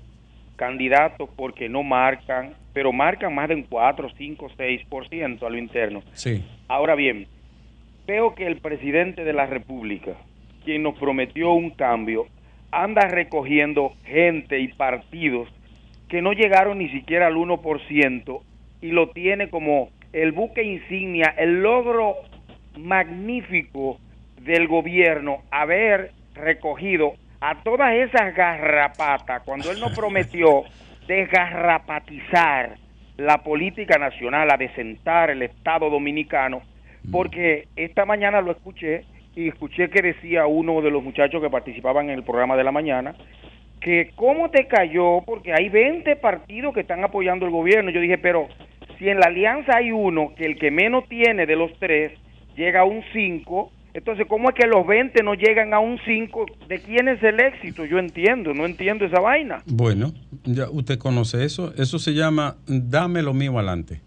candidatos porque no marcan, pero marcan más de un 4, 5, 6% a lo interno. Sí. Ahora bien, veo que el presidente de la República, quien nos prometió un cambio, anda recogiendo gente y partidos que no llegaron ni siquiera al 1% y lo tiene como el buque insignia, el logro magnífico del gobierno haber recogido a todas esas garrapatas cuando él nos prometió desgarrapatizar la política nacional, a desentar el Estado dominicano, porque esta mañana lo escuché y escuché que decía uno de los muchachos que participaban en el programa de la mañana que cómo te cayó porque hay 20 partidos que están apoyando el gobierno. Yo dije, pero si en la alianza hay uno que el que menos tiene de los tres llega a un 5, entonces ¿cómo es que los 20 no llegan a un 5? ¿De quién es el éxito? Yo entiendo, no entiendo esa vaina. Bueno, ya usted conoce eso. Eso se llama Dame lo mío adelante.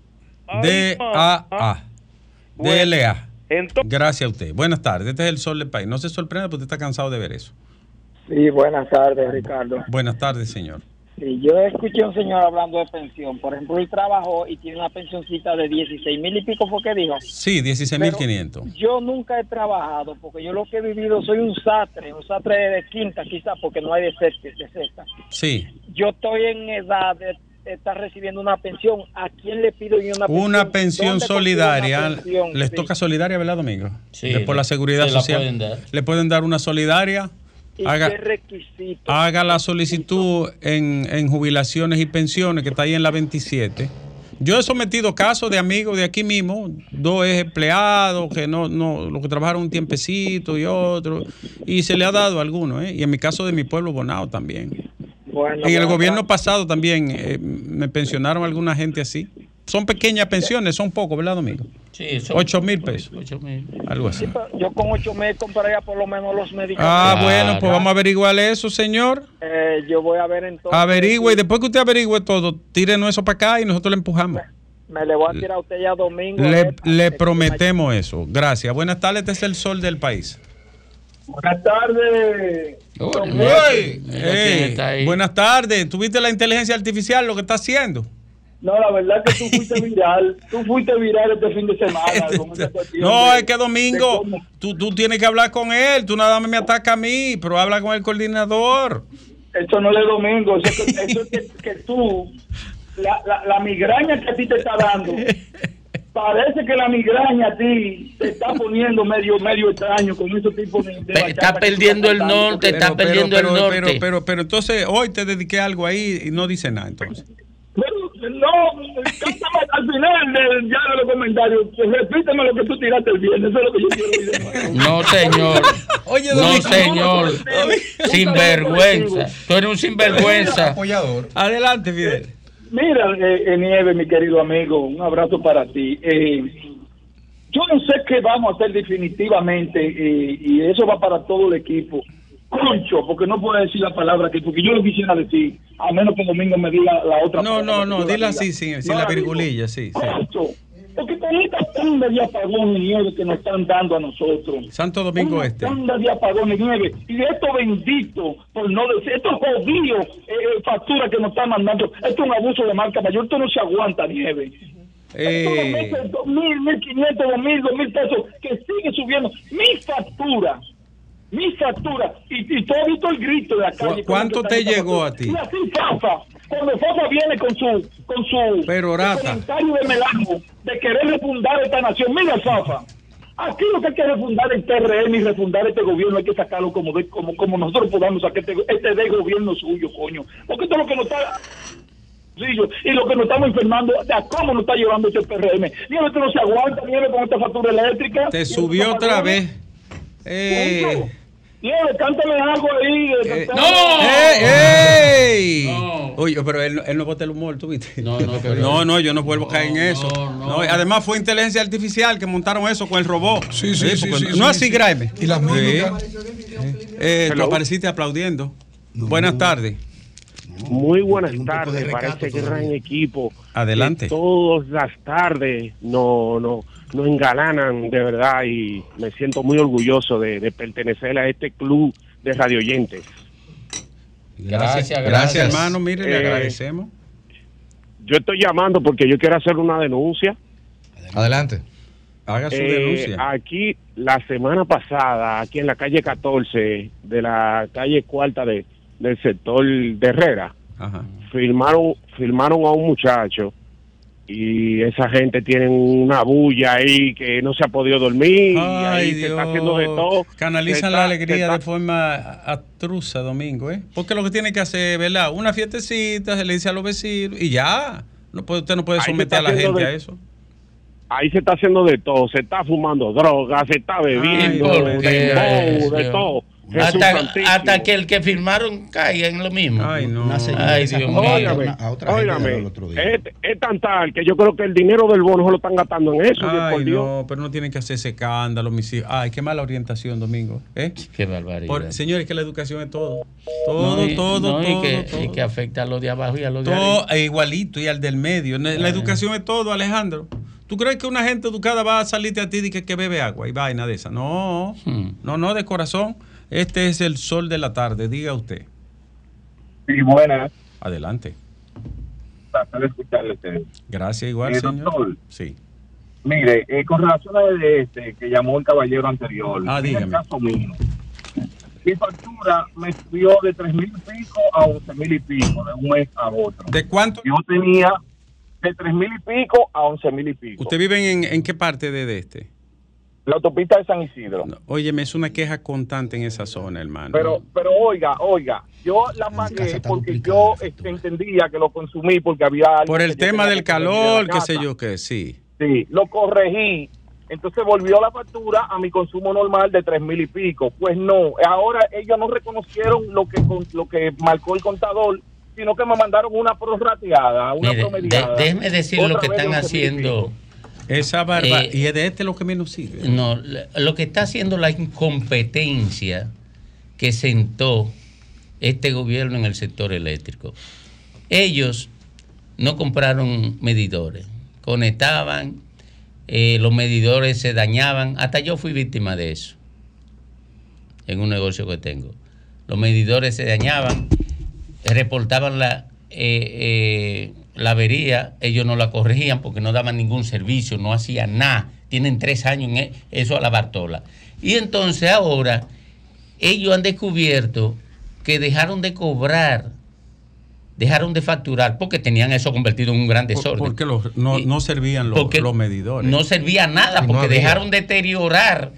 D-A-A. D-L-A. Gracias a usted. Buenas tardes. Este es el sol del país. No se sorprenda porque usted está cansado de ver eso. Sí, buenas tardes, Ricardo. Buenas tardes, señor. Sí, yo escuché a un señor hablando de pensión. Por ejemplo, él trabajó y tiene una pensioncita de 16 mil y pico, ¿fue que dijo? Sí, 16.500. Yo nunca he trabajado porque yo lo que he vivido soy un sastre, un sastre de quinta quizás porque no hay de sexta. De sexta. Sí. Yo estoy en edad de estar recibiendo una pensión. ¿A quién le pido yo una pensión? Una pensión ¿Dónde consigo solidaria. una pensión? Les Sí. toca solidaria, ¿verdad, Domingo? Sí, por la seguridad se la social. pueden dar. Le pueden dar una solidaria. ¿Y Haga, qué requisitos? haga la solicitud en, en jubilaciones y pensiones, que está ahí en la 27. Yo he sometido casos de amigos de aquí mismo, dos ex empleados que no, no, los que trabajaron un tiempecito y otro, y se le ha dado a algunos, ¿eh? y en mi caso de mi pueblo Bonao también. Bueno, En el bueno, gobierno pasado también eh, me pensionaron alguna gente así. Son pequeñas pensiones, son pocos, ¿verdad, Domingo? Sí, son- 8 mil pesos. Algo así. Yo con ocho meses compraría por lo menos los medicamentos. Ah, bueno, pues vamos a averiguar eso, señor. Eh, yo voy a ver entonces. Averigüe y después que usted averigüe todo, tírenos eso para acá y nosotros le empujamos. Me le voy a tirar a usted ya domingo. Le, eh, le prometemos eso. Gracias. Buenas tardes, este es el sol del país. Buenas tardes. Ey, ey, está ahí. buenas tardes. ¿Tuviste la inteligencia artificial lo que está haciendo? No, la verdad que tú fuiste viral. Tú fuiste viral este fin de semana. con esa cuestión No, de- es que Domingo, tú, tú tienes que hablar con él. Tú nada más me atacas a mí, pero habla con el coordinador. Eso no es domingo. Eso, es que, eso es que, que tú, la, la, la migraña que a ti te está dando, parece que la migraña a ti te está poniendo medio medio extraño con ese tipo de. de bachata Está perdiendo el norte, está perdiendo el pero, norte. Pero, pero, pero entonces hoy te dediqué algo ahí y no dice nada entonces. No, cántame al final de, ya de los comentarios. Pues repíteme lo que tú tiraste el viernes. Eso es lo que yo quiero oír. No, señor. Oye, no, señor. Sinvergüenza. Tú eres un sinvergüenza. Adelante, Fidel. Mira, eh, eh, Nieve, mi querido amigo, un abrazo para ti. Eh, yo no sé qué vamos a hacer definitivamente eh, y eso va para todo el equipo. Concho, porque no puedo decir la palabra que porque yo lo quisiera decir, a menos que Domingo me diga la otra No, palabra. no, no, la dila así, sin, sin No la virgulilla, sí. sí. Concho, Porque con esta tanda de apagón y nieve que nos están dando a nosotros, Santo Domingo una Este. tanda de apagón y nieve, y de estos benditos, por no decir, estos jodidos eh, eh, facturas que nos están mandando, esto es un abuso de marca mayor, esto no se aguanta nieve. Eh, Esto dos mil, mil quinientos, dos mil, dos mil pesos, que sigue subiendo. Mi factura, mi factura, y, y has visto el grito de la calle. ¿Cuánto te llegó factura. a ti? Y así Fafa, cuando Fafa viene con su, con su Perorata. comentario de de querer refundar esta nación, mira Fafa, aquí lo que hay que refundar el TRM y refundar este gobierno hay que sacarlo como de, como, como nosotros podamos sacar este, este de gobierno suyo, coño. Porque esto es lo que nos está y lo que nos estamos enfermando, a cómo nos está llevando este PRM. Nieve, esto no se aguanta, nieve con esta factura eléctrica. Te subió otra vez. Eh, Cántame algo ahí. de- ¡Ey! ¡Ey! Oye, pero él, él no bota el humor, ¿tú viste? No, no, no, yo no vuelvo a caer en eso. No, y además fue inteligencia artificial que montaron eso con el robot. Sí, sí, sí, sí, No sí, así, sí. Graeme. Y las mímicas. Eh, tú apareciste aplaudiendo. Buenas tardes. Muy buenas tardes para este gran equipo. Adelante. Todas las tardes no, no, nos engalanan de verdad y me siento muy orgulloso de, de pertenecer a este club de radioyentes. Gracias, gracias, hermano. Mire, le Eh, agradecemos. Yo estoy llamando porque yo quiero hacer una denuncia. Adelante. Haga su Eh, denuncia. Aquí, la semana pasada, aquí en la calle 14, de la calle cuarta de, del sector de Herrera, Ajá. filmaron, filmaron a un muchacho y esa gente tiene una bulla ahí que no se ha podido dormir y ahí se está haciendo de todo. Canalizan está- la alegría está- de forma abstrusa, Domingo, ¿eh? Porque lo que tiene que hacer, ¿verdad? Una fiestecita, se le dice a los vecinos y ya. No puede, usted no puede someter a la gente de- a eso. Ahí se está haciendo de todo, se está fumando drogas, se está bebiendo, Ay, de, de todo. Hasta, que el que firmaron caiga en lo mismo. Ay, no. Ay, Dios mío. Óigame, óigame, es, es tan tal que yo creo que el dinero del bono se lo están gastando en eso, Ay, por Dios. no, pero no tienen que hacer ese escándalo, mis hijos. Ay, qué mala orientación, Domingo. ¿eh? Qué barbaridad. Por- señores, que la educación es todo. Todo, No, y- todo, no, y todo. que, todo. y que afecta a los de abajo y a los de Todo arriba. e igualito y al del medio. La la educación es todo, Alejandro. ¿Tú crees que una gente educada va a salirte a ti y que, que bebe agua y vaina de esa? No, Hmm. no, no, de corazón. Este es el sol de la tarde, diga usted. Sí, buenas. Adelante. Placer escucharle usted. Gracias, igual, Eh, señor. doctor. Sí. Mire, eh, con relación a de este que llamó el caballero anterior, Ah, en el dígame. caso mío, mi factura me subió de tres mil y pico a once mil y pico, de un mes a otro. ¿De cuánto? Yo tenía de tres mil y pico a once mil y pico. ¿Usted vive en, en qué parte de, de este? La autopista de San Isidro. Óyeme, es una queja constante en esa zona, hermano. Pero, pero oiga, oiga, yo la pagué porque yo este, entendía que lo consumí porque había Por el tema del de calor, qué sé yo qué, sí. Sí, lo corregí. Entonces volvió la factura a mi consumo normal de tres mil y pico. Pues no, ahora ellos no reconocieron lo que con- lo que marcó el contador, sino que me mandaron una prorrateada, una Mire, promediada. de- déjeme decir lo que están de 11.000 y haciendo. Esa barba. Eh, y es de este lo que menos sirve. No, lo que está haciendo la incompetencia que sentó este gobierno en el sector eléctrico. Ellos no compraron medidores, conectaban, eh, los medidores se dañaban, hasta yo fui víctima de eso en un negocio que tengo. Los medidores se dañaban, reportaban la, eh, eh, la avería, ellos no la corregían porque no daban ningún servicio, no hacían nada. Tienen tres años en e- eso a la Bartola. Y entonces ahora ellos han descubierto que dejaron de cobrar, dejaron de facturar porque tenían eso convertido en un gran desorden. Porque los- no, no servían los, los medidores. no servía nada no porque dejaron deteriorar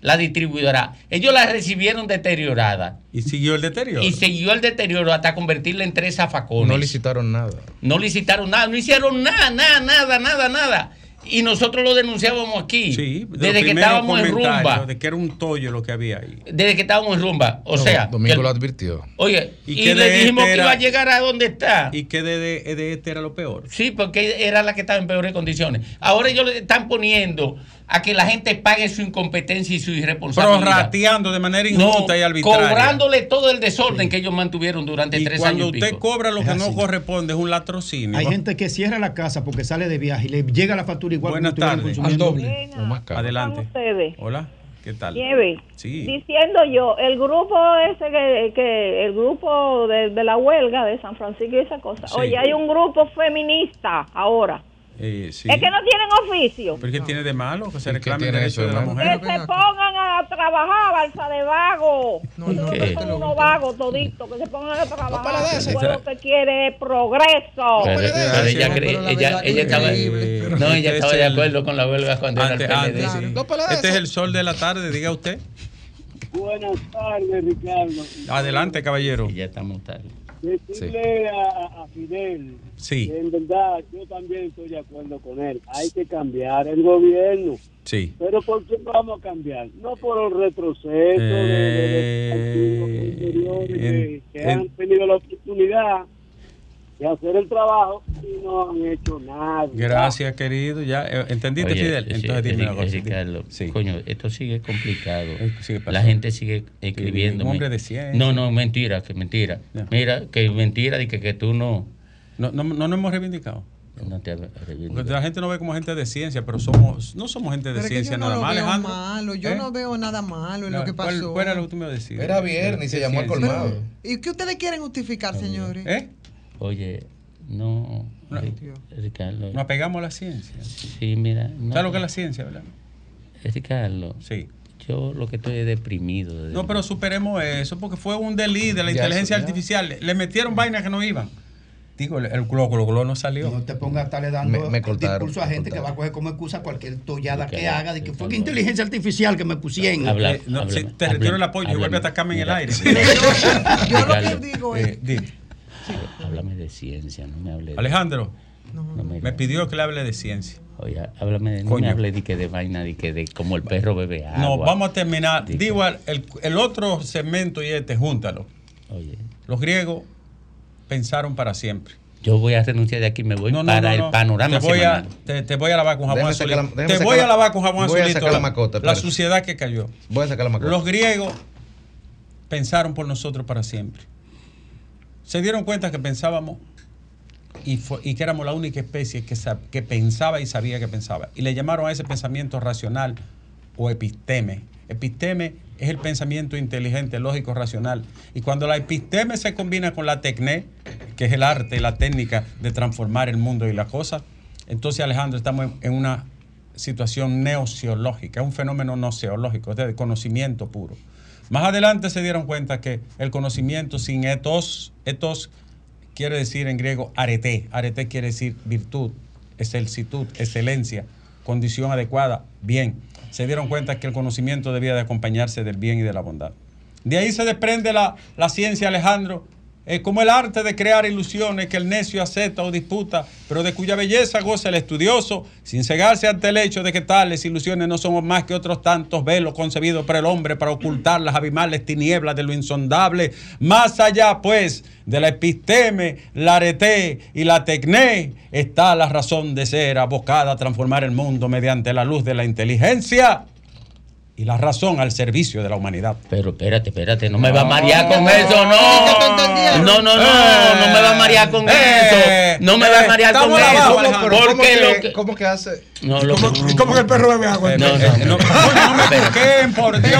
la distribuidora. Ellos la recibieron deteriorada. Y siguió el deterioro. Y siguió el deterioro hasta convertirla en tres zafacones. No licitaron nada. No licitaron nada, no hicieron nada, nada, nada, nada, nada. Y nosotros lo denunciábamos aquí. Sí, de desde que estábamos en rumba. De que era un tollo lo que había ahí. Desde que estábamos en rumba. O No, sea, Domingo que- lo advirtió. oye, Y le de dijimos este que era- iba a llegar a donde está. Y que de, de, de este era lo peor. Sí, porque era la que estaba en peores condiciones. Ahora ellos le están poniendo a que la gente pague su incompetencia y su irresponsabilidad. Prorrateando de manera injusta y arbitraria. Cobrándole todo el desorden que ellos mantuvieron durante Y tres cuando años. y usted pico. cobra lo Es que no corresponde, es un latrocinio. Hay gente que cierra la casa porque sale de viaje y le llega la factura igual Buenas estuvieran tardes. consumiendo. Adelante. ustedes? Hola, ¿qué tal? Nieve, Sí. diciendo yo, el grupo ese que, que el grupo de, de la huelga de San Francisco y esa cosa. Sí. Oye, hay un grupo feminista ahora. Eh, sí. Es que no tienen oficio. ¿Pero qué tiene de malo? Que se ¿Y reclame el derecho eso de de la mujer. Que se pongan a trabajar, balsa de vago. No, ¿Qué? son unos vagos toditos, que se pongan a trabajar. esas. pueblo que quiere es progreso. Pero, pero ella, cree- ella, ella estaba, no, ella Este estaba es de acuerdo con la huelga cuando Antes- era el PLD. antes, sí. Este es el sol de la tarde, diga usted. Buenas tardes, Ricardo. Adelante, caballero. Ya estamos tarde. Decirle a, a Fidel Sí. que en verdad yo también estoy de acuerdo con él. Hay que cambiar el gobierno. Sí. Pero ¿por qué vamos a cambiar? No por el retroceso de- de, de- anteriores que, que en- han tenido la oportunidad de hacer el trabajo y no han hecho nada. Gracias, querido. Ya, eh, ¿entendiste, Oye, Fidel? sí, Entonces dime una cosa. Ricardo, coño, esto sigue complicado. pasando. la gente sigue escribiendo. un hombre de ciencia. No, no, mentira, que mentira. Mira, que mentira de que, que tú no. No, no, no nos hemos reivindicado. No te. Porque la gente no ve como gente de ciencia, pero somos no somos gente de Pero ciencia no nada lo más, Alejandro. malo, yo ¿Eh? no veo nada malo en No, lo que ¿cuál- pasó. cuál era lo que tú me decir? Era viernes y se llamó al colmado. ¿Y qué ustedes quieren justificar, señores? ¿Eh? Oye, no. Ri- Ricardo. Nos apegamos a la ciencia. Sí, mira. no. ¿Sabes lo que es la ciencia, verdad? Ricardo. Sí. Yo lo que estoy es deprimido. de- No, pero superemos eso, porque fue un delito de la Ya, inteligencia eso, artificial. Le metieron vainas que no iban. Digo, el, el globo, el globo no salió. No te pongas a estarle dando Me- me el cortaron, discurso a gente que va a coger como excusa cualquier tollada que haga de que fue que inteligencia artificial que me pusieron. Habla- Eh, no, si te retiro el apoyo y vuelve a atacarme en el aire. yo lo que digo Eh, Háblame de ciencia, no me hable de... Alejandro, No me, me pidió que le hable de ciencia. Oye, háblame de... No Coño. me hable de que de vaina, de que de como el perro bebe agua. No, vamos a terminar. Digo, el, el otro segmento y este, júntalo. Oye. Los griegos pensaron para siempre. Yo voy a renunciar de aquí, me voy No, no, para no, no. el panorama Te voy, a, te, te voy a lavar con jabón déjame te voy a lavar con jabón voy a azulito. sacar la macota, la suciedad que cayó. Voy a sacar la macota. Los griegos pensaron por nosotros para siempre. Se dieron cuenta que pensábamos y, que éramos la única especie que, sab- que pensaba y sabía que pensaba. Y le llamaron a ese pensamiento racional o episteme. Episteme es el pensamiento inteligente, lógico, racional. Y cuando la episteme se combina con la tecné, que es el arte la técnica de transformar el mundo y las cosas, entonces Alejandro estamos en, una situación neociológica, un fenómeno noceológico, es de conocimiento puro. Más adelante se dieron cuenta que el conocimiento sin etos, etos quiere decir en griego arete, arete quiere decir virtud, excelsitud, excelencia, condición adecuada, bien. Se dieron cuenta que el conocimiento debía de acompañarse del bien y de la bondad. De ahí se desprende la, la ciencia, Alejandro, eh, como el arte de crear ilusiones que el necio acepta o disputa, pero de cuya belleza goza el estudioso, sin cegarse ante el hecho de que tales ilusiones no son más que otros tantos velos concebidos por el hombre para ocultar las abismales tinieblas de lo insondable. Más allá, pues, de la episteme, la arete y la tecné, está la razón de ser abocada a transformar el mundo mediante la luz de la inteligencia y la razón al servicio de la humanidad. Pero espérate, espérate, no me va a marear con eso, no. No, no, no, no me va a marear con Eh, eso. No me va a marear con eso. ¿Cómo Porque que, lo que. ¿Cómo que hace? No, lo que. ¿Y cómo que el perro bebe agua? No, no, No, coño, no me toquen, por Dios.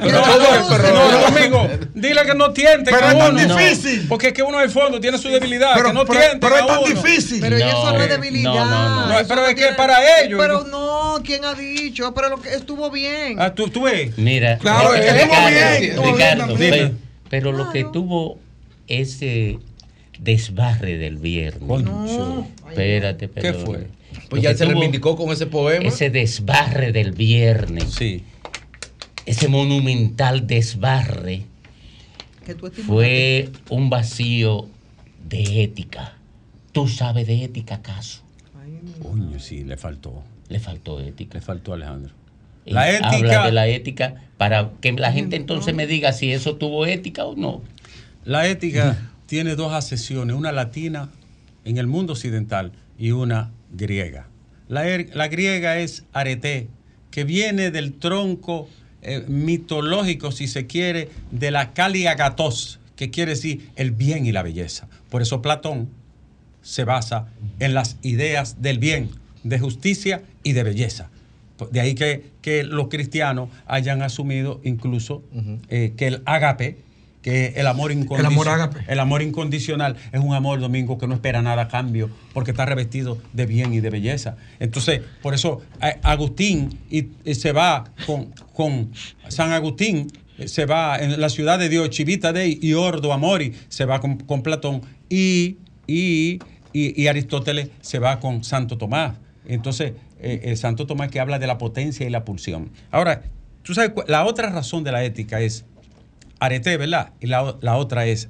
No, no, no, amigo. Dile que no tiente. Pero que es tan uno- difícil. Porque es que uno en el fondo tiene su debilidad. Pero- que no pero- tiente. pero es tan uno. difícil. Pero eso no es eh, debilidad. no, no, no. Pero es que tiene- para ellos. Pero no, ¿quién ha dicho? Pero lo que estuvo bien. Ah, ¿tú, tú ves. Mira, Claro, eh, Ricardo, bien, Ricardo, también. pe- pero lo que tuvo ese desbarre del viernes. Concho. Espérate, ¿Qué perdón. fue? Lo Pues ya se reivindicó con ese poema. Ese desbarre del viernes. Sí. Ese monumental desbarre fue un vacío de ética. ¿Tú sabes de ética acaso? Coño, sí, le faltó. Le faltó ética. Le faltó, Alejandro. Y La ética- Habla de la ética para que la gente entonces me diga si eso tuvo ética o no. La ética tiene dos acepciones, una latina en el mundo occidental y una griega. La, er- la griega es arete, que viene del tronco eh, mitológico, si se quiere, de la Caliagatos, que quiere decir el bien y la belleza. Por eso Platón se basa en las ideas del bien, de justicia y de belleza. De ahí que, que los cristianos hayan asumido incluso eh, que el ágape, que el amor, El amor ágape. el amor incondicional es un amor domingo que no espera nada a cambio porque está revestido de bien y de belleza. Entonces, por eso eh, Agustín y, y se va con, con San Agustín, eh, se va en la ciudad de Dios, Chivita Dei y Ordo Amori, se va con, con Platón y, y, y- y Aristóteles se va con Santo Tomás. Entonces, eh, el Santo Tomás que habla de la potencia y la pulsión. Ahora, tú sabes, la otra razón de la ética es arete, ¿verdad? Y la, otra es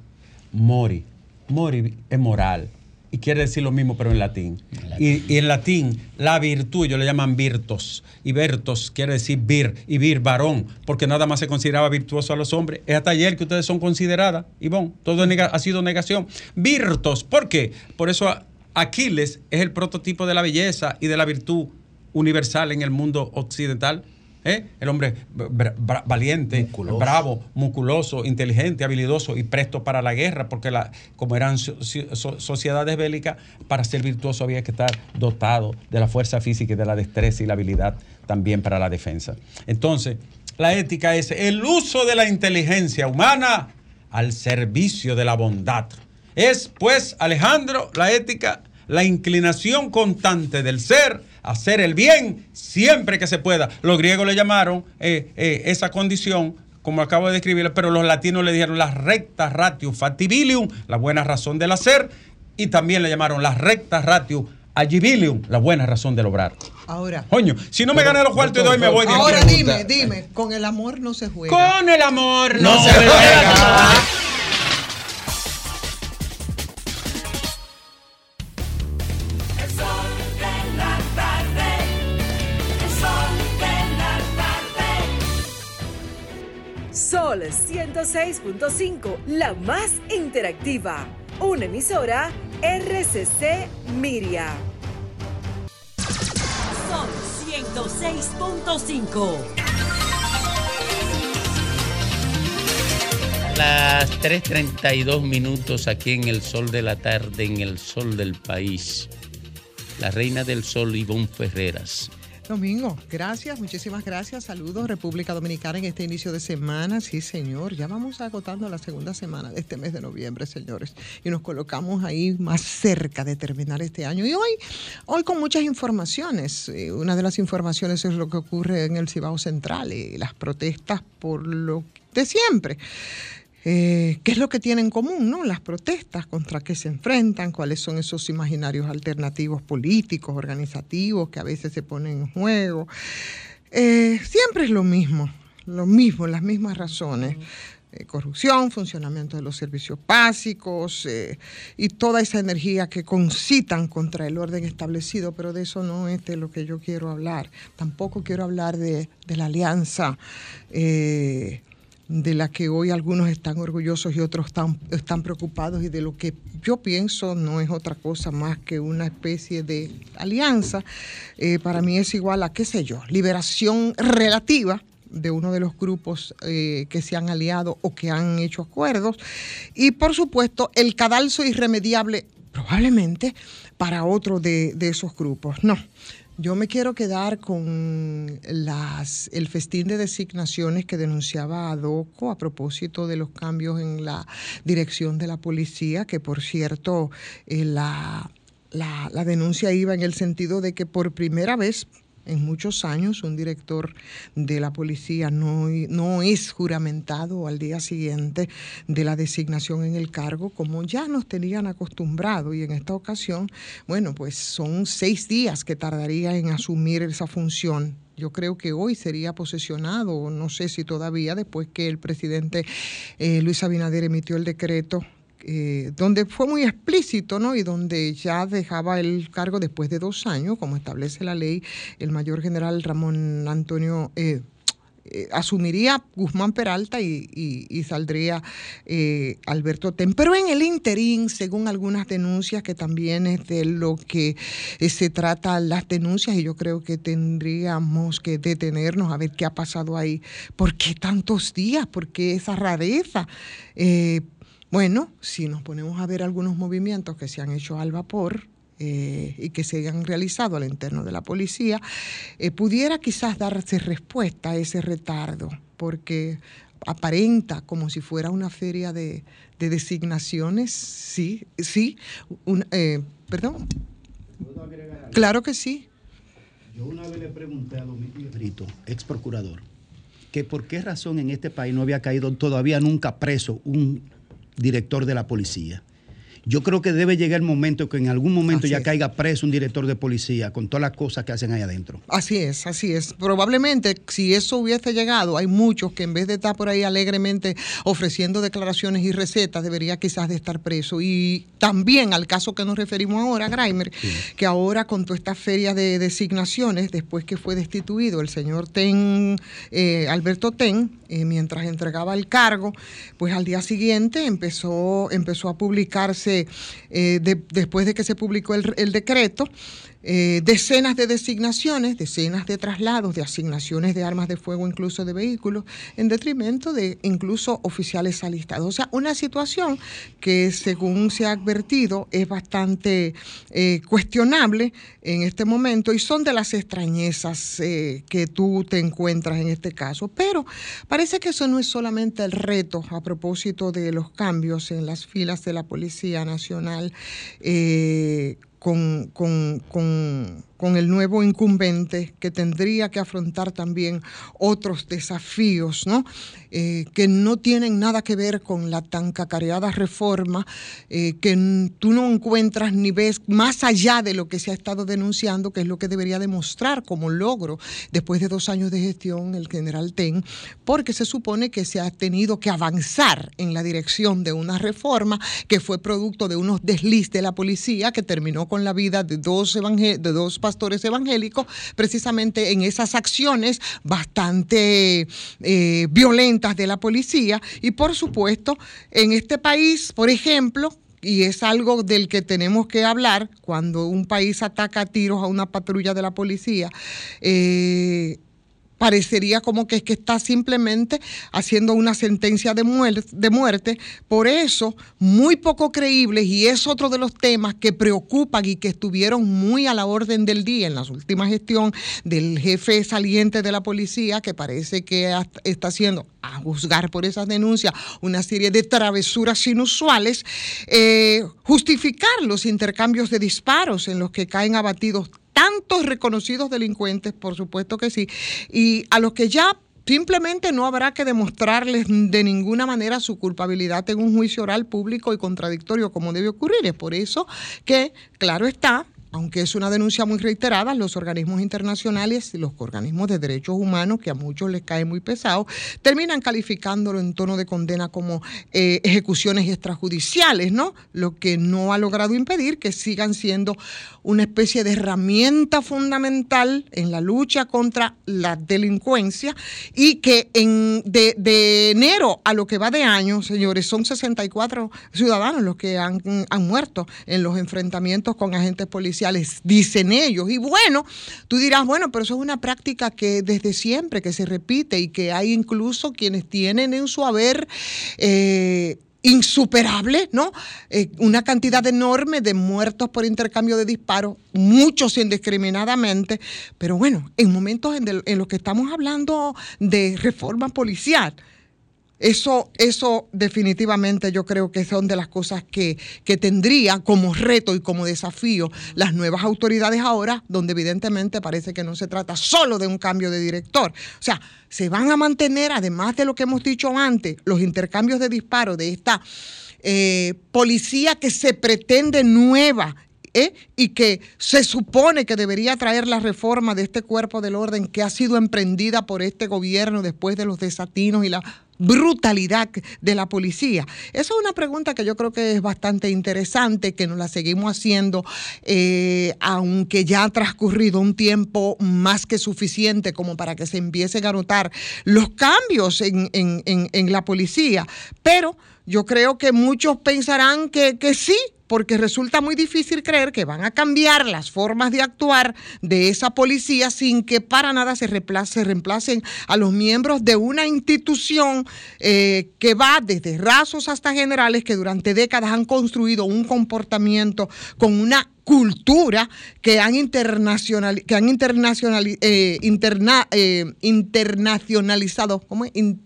mori. Mori es moral. Y quiere decir lo mismo, pero en latín. Y, y en latín, la virtud, ellos le llaman virtos. Y virtos quiere decir vir. Y vir, varón. Porque nada más se consideraba virtuoso a los hombres. Es hasta ayer que ustedes son consideradas. Y bon, todo ha sido negación. Virtos. ¿Por qué? Por eso Aquiles es el prototipo de la belleza y de la virtud universal en el mundo occidental. ¿eh? El hombre bra- bra- valiente, bravo, musculoso, inteligente, habilidoso y presto para la guerra, porque la, como eran so- so- sociedades bélicas, para ser virtuoso había que estar dotado de la fuerza física y de la destreza y la habilidad también para la defensa. Entonces, la ética es el uso de la inteligencia humana al servicio de la bondad. Es, pues, Alejandro, la ética, la inclinación constante del ser hacer el bien siempre que se pueda. Los griegos le llamaron eh, eh, esa condición, como acabo de describirla, pero los latinos le dijeron la recta ratio factibilium, la buena razón del hacer, y también le llamaron la recta ratio agibilium, la buena razón del obrar. Ahora. Coño, si no me gané los cuartos de hoy, me voy de. Ahora dime, dime, con el amor no se juega. Con el amor no, no se se juega. Sol 106.5, la más interactiva. Una emisora RCC Miria. Sol 106.5. Las 3.32 minutos aquí en el sol de la tarde, en el sol del país. La reina del sol, Ivonne Ferreras. Domingo, gracias, muchísimas gracias. Saludos, República Dominicana, en este inicio de semana. Sí, señor, ya vamos agotando la segunda semana de este mes de noviembre, señores. Y nos colocamos ahí más cerca de terminar este año. Y hoy, hoy con muchas informaciones. Eh, Una de las informaciones es lo que ocurre en el Cibao Central y las protestas por lo de siempre. Eh, ¿Qué es lo que tienen en común? ¿no? Las protestas, contra qué se enfrentan, cuáles son esos imaginarios alternativos políticos, organizativos que a veces se ponen en juego. Eh, siempre es lo mismo, lo mismo, las mismas razones. Eh, corrupción, funcionamiento de los servicios básicos y toda esa energía que concitan contra el orden establecido, pero de eso no es de lo que yo quiero hablar. Tampoco quiero hablar de, de la alianza de la que hoy algunos están orgullosos y otros están, preocupados y de lo que yo pienso no es otra cosa más que una especie de alianza. Eh, para mí es igual a, qué sé yo, liberación relativa de uno de los grupos eh, que se han aliado o que han hecho acuerdos. Y por supuesto, el cadalso irremediable, probablemente, para otro de, de esos grupos. No. Yo me quiero quedar con las, el festín de designaciones que denunciaba Adoco a propósito de los cambios en la dirección de la policía, que por cierto, eh, la, la, la denuncia iba en el sentido de que por primera vez en muchos años un director de la policía no, no es juramentado al día siguiente de la designación en el cargo, como ya nos tenían acostumbrado. Y en esta ocasión, bueno, pues son seis días que tardaría en asumir esa función. Yo creo que hoy sería posesionado, no sé si todavía, después que el presidente eh, Luis Abinader emitió el decreto eh, donde fue muy explícito, ¿no? Y donde ya dejaba el cargo después de dos años, como establece la ley, el mayor general Ramón Antonio, eh, eh, asumiría Guzmán Peralta y, saldría Alberto Ten. Pero en el interín, según algunas denuncias, que también es de lo que se trata las denuncias, y yo creo que tendríamos que detenernos a ver qué ha pasado ahí. ¿Por qué tantos días? ¿Por qué esa rareza? Bueno, si nos ponemos a ver algunos movimientos que se han hecho al vapor, eh, y que se han realizado al interno de la policía, eh, pudiera quizás darse respuesta a ese retardo, porque aparenta como si fuera una feria de, de designaciones, sí, sí, un- eh, perdón. Claro que sí. Yo una vez le pregunté a Domingo Brito, ex procurador, que por qué razón en este país no había caído todavía nunca preso un director de la policía. Yo creo que debe llegar el momento que en algún momento Así ya es. caiga preso un director de policía con todas las cosas que hacen ahí adentro. Así es, así es. Probablemente si eso hubiese llegado, hay muchos que en vez de estar por ahí alegremente ofreciendo declaraciones y recetas, debería quizás de estar preso. Y también al caso que nos referimos ahora, Graimer, que ahora con toda esta feria de designaciones, después que fue destituido el señor Ten, eh, Alberto Ten, eh, mientras entregaba el cargo, pues al día siguiente empezó, empezó a publicarse, eh, de- después de que se publicó el, el decreto, eh, decenas de designaciones, decenas de traslados, de asignaciones de armas de fuego, incluso de vehículos, en detrimento de incluso oficiales alistados. O sea, una situación que según se ha advertido es bastante eh, cuestionable en este momento y son de las extrañezas eh, que tú te encuentras en este caso. Pero parece que eso no es solamente el reto a propósito de los cambios en las filas de la Policía Nacional. Con, con- con- con el nuevo incumbente que tendría que afrontar también otros desafíos, ¿no? Eh, que no tienen nada que ver con la tan cacareada reforma, eh, que tú no encuentras ni ves más allá de lo que se ha estado denunciando, que es lo que debería demostrar como logro después de dos años de gestión el general Ten, porque se supone que se ha tenido que avanzar en la dirección de una reforma que fue producto de unos desliz de la policía que terminó con la vida de dos, de dos pastores evangélicos, precisamente en esas acciones bastante eh, violentas de la policía. Y por supuesto, en este país, por ejemplo, y es algo del que tenemos que hablar cuando un país ataca a tiros a una patrulla de la policía. eh, parecería como que es que está simplemente haciendo una sentencia de muerte, de muerte. Por eso, muy poco creíbles, y es otro de los temas que preocupan y que estuvieron muy a la orden del día en la última gestión del jefe saliente de la policía, que parece que está haciendo, a juzgar por esas denuncias, una serie de travesuras inusuales, eh, justificar los intercambios de disparos en los que caen abatidos tantos reconocidos delincuentes, por supuesto que sí, y a los que ya simplemente no habrá que demostrarles de ninguna manera su culpabilidad en un juicio oral público y contradictorio como debe ocurrir. Es por eso que, claro está, aunque es una denuncia muy reiterada, los organismos internacionales y los organismos de derechos humanos, que a muchos les cae muy pesado, terminan calificándolo en tono de condena como eh, ejecuciones extrajudiciales, ¿no? Lo que no ha logrado impedir que sigan siendo una especie de herramienta fundamental en la lucha contra la delincuencia y que en, de, enero a lo que va de año, señores, son 64 ciudadanos los que han muerto en los enfrentamientos con agentes policiales, dicen ellos. Y bueno, tú dirás, bueno, pero eso es una práctica que desde siempre, que se repite y que hay incluso quienes tienen en su haber... eh, insuperable, ¿no? Eh, una cantidad enorme de muertos por intercambio de disparos, muchos indiscriminadamente, pero bueno, en momentos en, los que estamos hablando de reforma policial, eso, eso definitivamente yo creo que son de las cosas que, que tendría como reto y como desafío las nuevas autoridades ahora, donde evidentemente parece que no se trata solo de un cambio de director. O sea, se van a mantener, además de lo que hemos dicho antes, los intercambios de disparos de esta eh, policía que se pretende nueva ¿eh? y que se supone que debería traer la reforma de este cuerpo del orden que ha sido emprendida por este gobierno después de los desatinos y la brutalidad de la policía? Esa es una pregunta que yo creo que es bastante interesante, que nos la seguimos haciendo, eh, aunque ya ha transcurrido un tiempo más que suficiente como para que se empiecen a notar los cambios en, en- en- en la policía. Pero yo creo que muchos pensarán que, que sí, porque resulta muy difícil creer que van a cambiar las formas de actuar de esa policía sin que para nada se, reemplace- se reemplacen a los miembros de una institución eh, que va desde rasos hasta generales que durante décadas han construido un comportamiento con una cultura que han internacional que han internacional eh, interna- eh, internacionalizado ¿cómo es? In-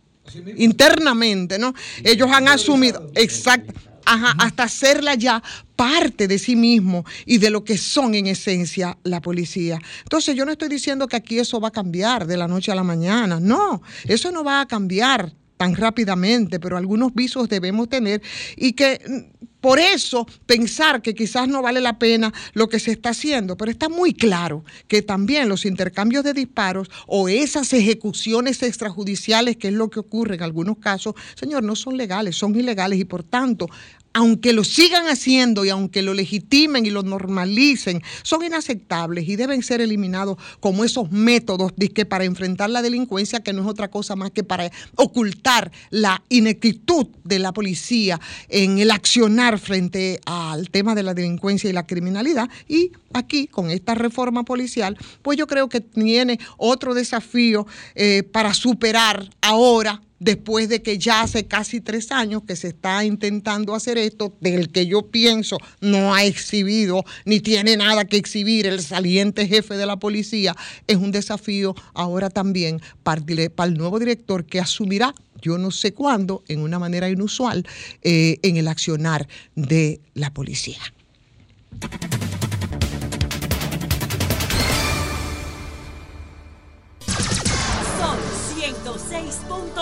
internamente, ¿no? Ellos han asumido, exacto, ajá, hasta hacerla ya parte de sí mismo y de lo que son en esencia la policía. Entonces yo no estoy diciendo que aquí eso va a cambiar de la noche a la mañana, no, eso no va a cambiar tan rápidamente, pero algunos visos debemos tener y que mm, por eso pensar que quizás no vale la pena lo que se está haciendo, pero está muy claro que también los intercambios de disparos o esas ejecuciones extrajudiciales, que es lo que ocurre en algunos casos, señor, no son legales, son ilegales y por tanto aunque lo sigan haciendo y aunque lo legitimen y lo normalicen, son inaceptables y deben ser eliminados como esos métodos que para enfrentar la delincuencia, que no es otra cosa más que para ocultar la ineptitud de la policía en el accionar frente al tema de la delincuencia y la criminalidad. Y aquí, con esta reforma policial, pues yo creo que tiene otro desafío eh, para superar ahora después de que ya hace casi tres años que se está intentando hacer esto, del que yo pienso no ha exhibido ni tiene nada que exhibir el saliente jefe de la policía, es un desafío ahora también para, el nuevo director que asumirá, yo no sé cuándo, en una manera inusual, eh, en el accionar de la policía.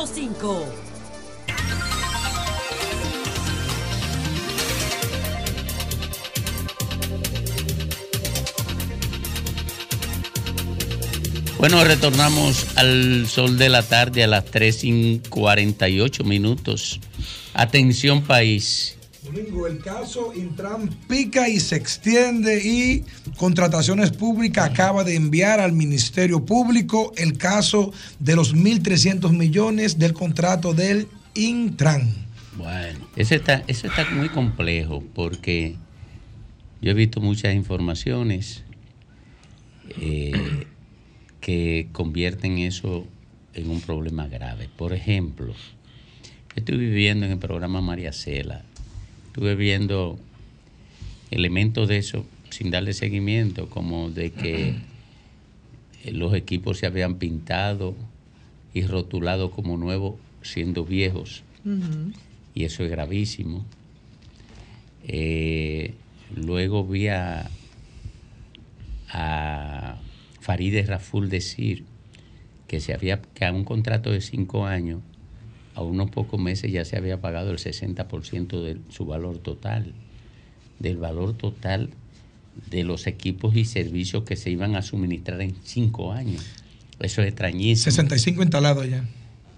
106.5. Bueno, retornamos al sol de la tarde a las 3 y 48 minutos. Atención país. Domingo, el caso Intran pica y se extiende y Contrataciones Públicas acaba de enviar al Ministerio Público el caso de los 1.300 millones del contrato del Intran. Bueno, eso está, eso está muy complejo porque yo he visto muchas informaciones eh, que convierten eso en un problema grave. Por ejemplo, estoy viviendo en el programa María Cela, estuve viendo elementos de eso sin darle seguimiento, como de que los equipos se habían pintado y rotulado como nuevos siendo viejos y eso es gravísimo. Eh, luego vi a, a Farideh Raful decir que se había que a un contrato de cinco años, a unos pocos meses ya se había pagado el 60% de su valor total, del valor total de los equipos y servicios que se iban a suministrar en cinco años. Eso es extrañísimo. 65 instalados ya.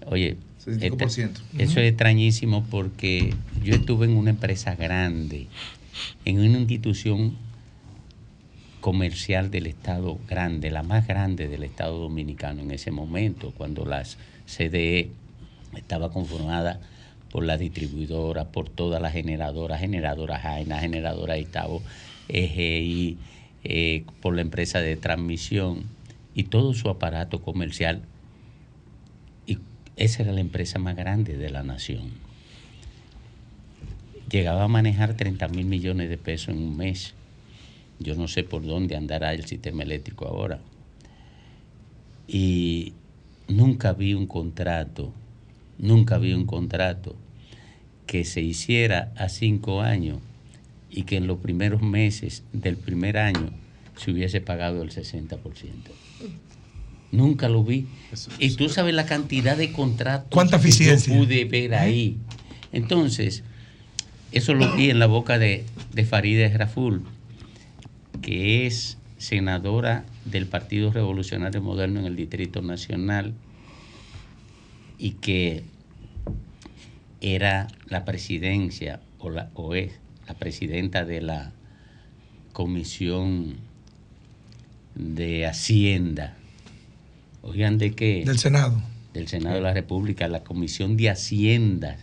Oye, 65%. este- eso es extrañísimo porque yo estuve en una empresa grande, en una institución comercial del Estado grande, la más grande del Estado dominicano en ese momento, cuando las CDE estaba conformada por la distribuidora, por todas las generadoras, generadoras Jaina, generadoras Itabo, EGI, eh, por la empresa de transmisión y todo su aparato comercial. Y esa era la empresa más grande de la nación. Llegaba a manejar 30 mil millones de pesos en un mes. Yo no sé por dónde andará el sistema eléctrico ahora. Y nunca vi un contrato, nunca vi un contrato que se hiciera a cinco años y que en los primeros meses del primer año se hubiese pagado el 60%. Nunca lo vi. Y tú sabes la cantidad de contratos ¿Cuánta que yo pude ver ahí. Entonces, eso lo vi en la boca de, de Farideh Raful, que es senadora del Partido Revolucionario Moderno en el Distrito Nacional y que era la presidencia o, la, o es la presidenta de la Comisión de Hacienda. Oigan, ¿de qué? Del Senado. Del Senado de la República, la Comisión de Hacienda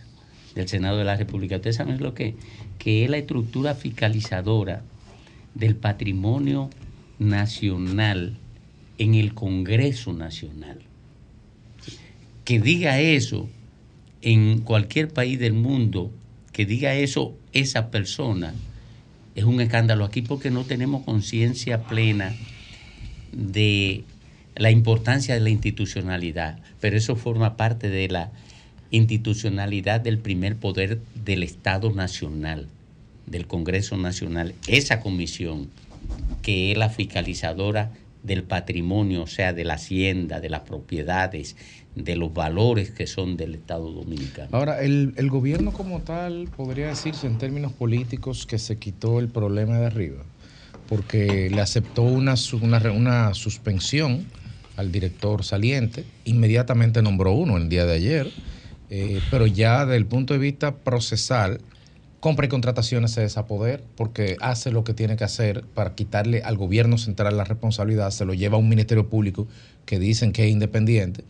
del Senado de la República. Ustedes saben lo que que es la estructura fiscalizadora del patrimonio nacional en el Congreso Nacional. Que diga eso en cualquier país del mundo, que diga eso esa persona, es un escándalo aquí porque no tenemos conciencia plena de la importancia de la institucionalidad, pero eso forma parte de la institucionalidad del primer poder del Estado Nacional, del Congreso Nacional, esa comisión que es la fiscalizadora del patrimonio, o sea, de la hacienda, de las propiedades, de los valores que son del Estado Dominicano. Ahora, el, el gobierno como tal podría decirse en términos políticos que se quitó el problema de arriba, porque le aceptó una, una, una suspensión al director saliente, inmediatamente nombró uno el día de ayer, eh, pero ya desde el punto de vista procesal, compra y contrataciones se desapoder porque hace lo que tiene que hacer para quitarle al gobierno central la responsabilidad, se lo lleva a un ministerio público que dicen que es independiente.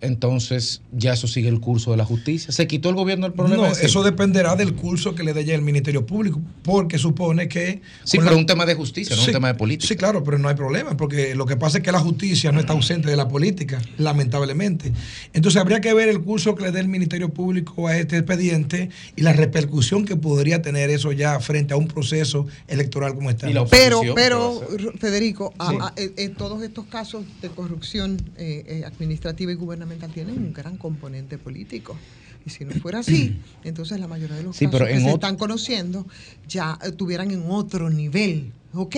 Entonces ya eso sigue el curso de la justicia. Se quitó el gobierno el problema. No, ese? eso dependerá del curso que le dé ya el Ministerio Público, porque supone que... Sí, pero la- un tema de justicia, no un tema de política. Sí, claro, pero no hay problema, porque lo que pasa es que la justicia no está ausente de la política, lamentablemente. Entonces habría que ver el curso que le dé el Ministerio Público a este expediente y la repercusión que podría tener eso ya frente a un proceso electoral como este. Pero, pero Federico, a- Sí. a- eh, todos estos casos de corrupción eh, eh, administrativa y gubernamental tienen un gran componente político. Y si no fuera así, entonces la mayoría de los Sí, casos pero que se están conociendo ya eh, tuvieran en otro nivel. Ok,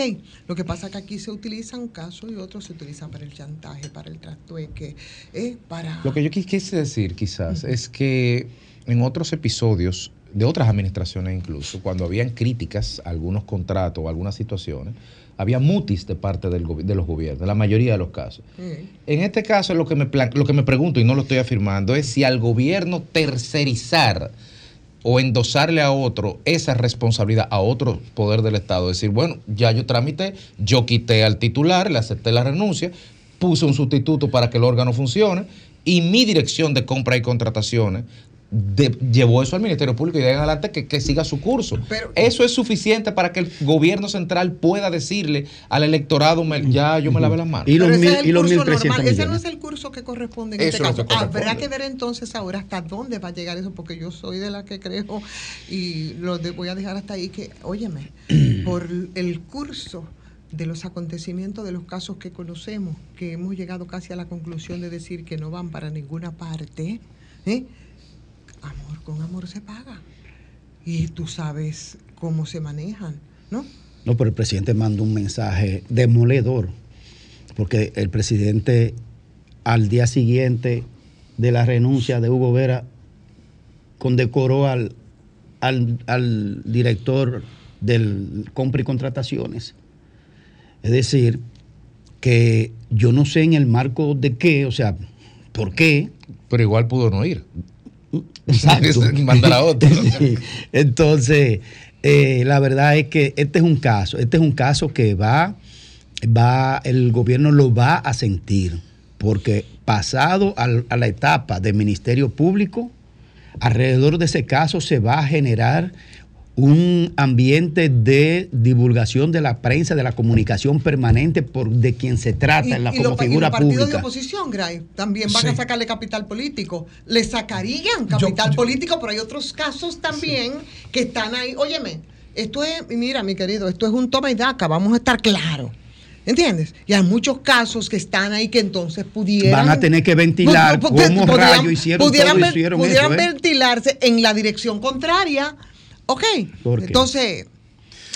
lo que pasa es que aquí se utilizan casos y otros se utilizan para el chantaje, para el trastueque, eh, para... Lo que yo qui- quise decir quizás es que en otros episodios de otras administraciones incluso, cuando habían críticas a algunos contratos o algunas situaciones, había mutis de parte del de los gobiernos, en la mayoría de los casos. En este caso, lo que, me lo que me pregunto, y no lo estoy afirmando, es si al gobierno tercerizar o endosarle a otro esa responsabilidad, a otro poder del Estado, decir, bueno, ya yo tramité, yo quité al titular, le acepté la renuncia, puse un sustituto para que el órgano funcione y mi dirección de compra y contrataciones de- llevó eso al Ministerio Público y de ahí en adelante que, que siga su curso. eso es suficiente para que el gobierno central pueda decirle al electorado, me- ya yo me lavé las manos. Pero ese es el curso normal, Ese no es el curso que corresponde en Eso este caso. que corresponde. Habrá que ver entonces ahora hasta dónde va a llegar eso, porque yo soy de la que creo y lo de- voy a dejar hasta ahí que, óyeme, por el curso de los acontecimientos de los casos que conocemos, que hemos llegado casi a la conclusión de decir que no van para ninguna parte, ¿eh? Amor con amor se paga. Y tú sabes cómo se manejan, ¿no? No, pero el presidente mandó un mensaje demoledor, porque el presidente al día siguiente de la renuncia de Hugo Vera condecoró al, al, al director del compra y contrataciones. Es decir, que yo no sé en el marco de qué, o sea, ¿por qué? Pero igual pudo no ir. Exacto. Mandar a otro. Sí. Entonces, eh, la verdad es que este es un caso, este es un caso que va, va, el gobierno lo va a sentir, porque pasado al- a la etapa del Ministerio Público, alrededor de ese caso se va a generar un ambiente de divulgación de la prensa, de la comunicación permanente por de quien se trata en la, y como los, pa- y figura los partidos de oposición, Gray, también van a sacarle capital político. Le sacarían capital político, pero hay otros casos también que están ahí. Óyeme, esto es, mira, mi querido, esto es un toma y daca, vamos a estar claros. ¿Entiendes? Y hay muchos casos que están ahí que entonces pudieran. Van a tener que ventilar pu- cómo podrían- rayos hicieron pudieran todo, hicieron pudieran eso, ¿eh? ventilarse en la dirección contraria. Ok. Entonces.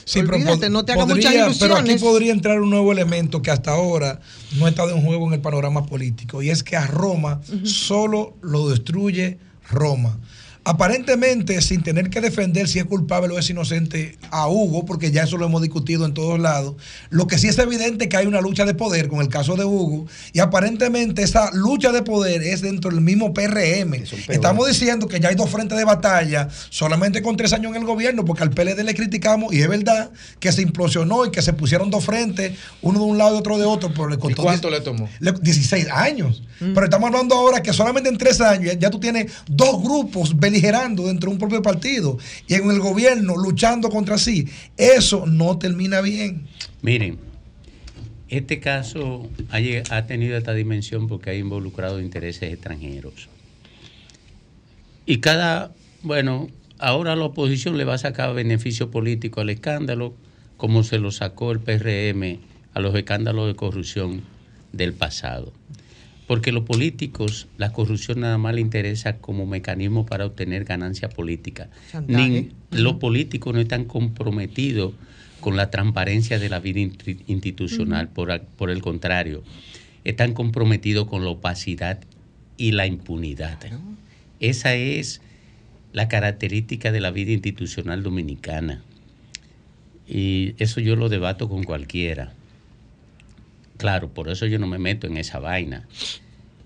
Sí, olvídate, no te hagas podría- muchas Pero aquí ilusiones. podría entrar un nuevo elemento que hasta ahora no ha estado en juego en el panorama político y es que a Roma solo lo destruye Roma. Aparentemente sin tener que defender si es culpable o es inocente a Hugo, porque ya eso lo hemos discutido en todos lados, lo que sí es evidente que hay una lucha de poder con el caso de Hugo y aparentemente esa lucha de poder es dentro del mismo PRM. Estamos diciendo que ya hay dos frentes de batalla solamente con tres años en el gobierno, porque al PLD le criticamos y es verdad que se implosionó y que se pusieron dos frentes, uno de un lado y otro de otro, pero le costó cuánto 10 le tomó? le- 16 años. Pero estamos hablando ahora que solamente en tres años ya, ya tú tienes dos grupos beligerando dentro de un propio partido y en el gobierno luchando contra sí. Eso no termina bien. Miren, este caso ha, tenido esta dimensión porque ha involucrado intereses extranjeros. Y cada, bueno, ahora la oposición le va a sacar beneficio político al escándalo, como se lo sacó el PRM a los escándalos de corrupción del pasado. Porque los políticos, la corrupción nada más le interesa como mecanismo para obtener ganancia política. Ni- los políticos no están comprometidos con la transparencia de la vida institucional, por el contrario, están comprometidos con la opacidad y la impunidad. Esa es la característica de la vida institucional dominicana. Y eso yo lo debato con cualquiera. Claro, por eso yo no me meto en esa vaina.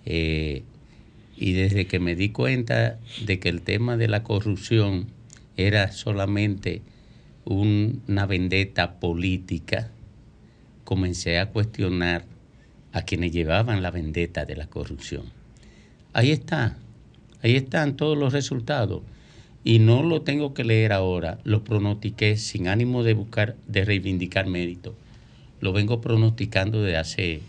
Eh, y desde que me di cuenta de que el tema de la corrupción era solamente un- una vendetta política, comencé a cuestionar a quienes llevaban la vendetta de la corrupción. Ahí está, ahí están todos los resultados. Y no lo tengo que leer ahora, lo pronostiqué sin ánimo de buscar, de reivindicar mérito. Lo vengo pronosticando de hace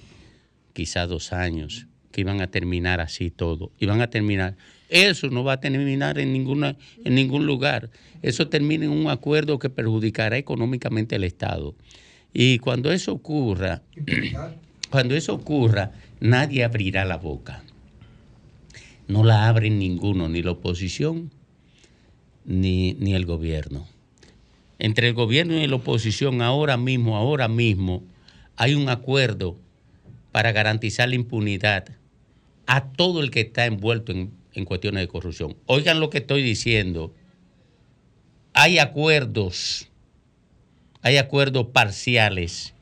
quizás dos años, que iban a terminar así todo. Iban a terminar. Eso no va a terminar en, ninguna, en ningún lugar. Eso termina en un acuerdo que perjudicará económicamente al Estado. Y cuando eso ocurra, cuando eso ocurra, nadie abrirá la boca. No la abren ninguno, ni la oposición, ni, ni el gobierno. Entre el gobierno y la oposición ahora mismo, ahora mismo, hay un acuerdo para garantizar la impunidad a todo el que está envuelto en, en cuestiones de corrupción. Oigan lo que estoy diciendo. Hay acuerdos, hay acuerdos parciales.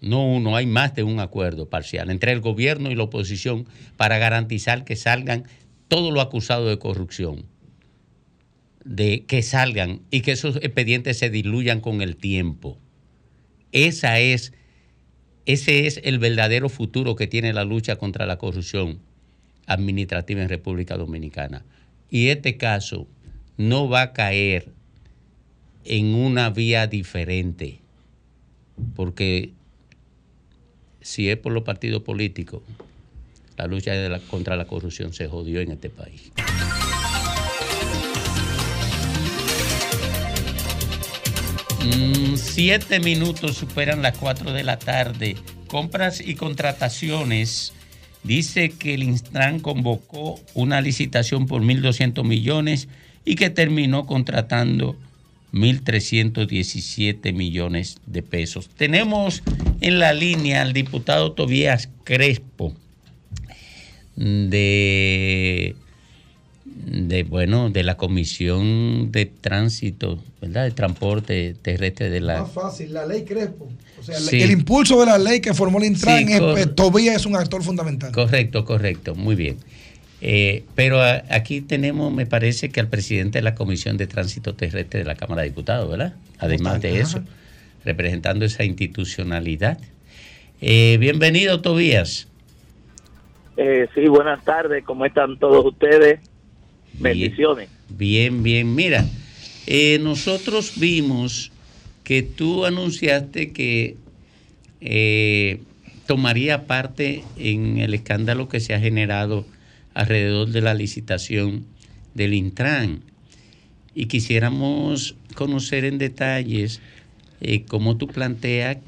No uno, hay más de un acuerdo parcial entre el gobierno y la oposición para garantizar que salgan todos los acusados de corrupción de que salgan y que esos expedientes se diluyan con el tiempo. Esa es, ese es el verdadero futuro que tiene la lucha contra la corrupción administrativa en República Dominicana. Y este caso no va a caer en una vía diferente, porque si es por los partidos políticos, la lucha contra la corrupción se jodió en este país. Mm, siete minutos superan las cuatro de la tarde. Compras y contrataciones. Dice que el Instran convocó una licitación por 1.200 millones y que terminó contratando 1.317 millones de pesos. Tenemos en la línea al diputado Tobías Crespo de de bueno de la comisión de tránsito verdad de transporte terrestre de la Más fácil, la ley Crespo. O sea, Sí. el impulso de la ley que formó el Intran, Sí, es- cor- eh, Tobías es un actor fundamental. correcto correcto muy bien Eh, pero a- aquí tenemos me parece que al presidente de la comisión de tránsito terrestre de la cámara de diputados verdad además de eso representando esa institucionalidad Eh, bienvenido Tobías Eh, sí, buenas tardes, ¿cómo están todos ustedes? Bendiciones. Bien, bien. Mira, eh, nosotros vimos que tú anunciaste que eh, tomaría parte en el escándalo que se ha generado alrededor de la licitación del Intran. Y quisiéramos conocer en detalles eh, cómo tú planteas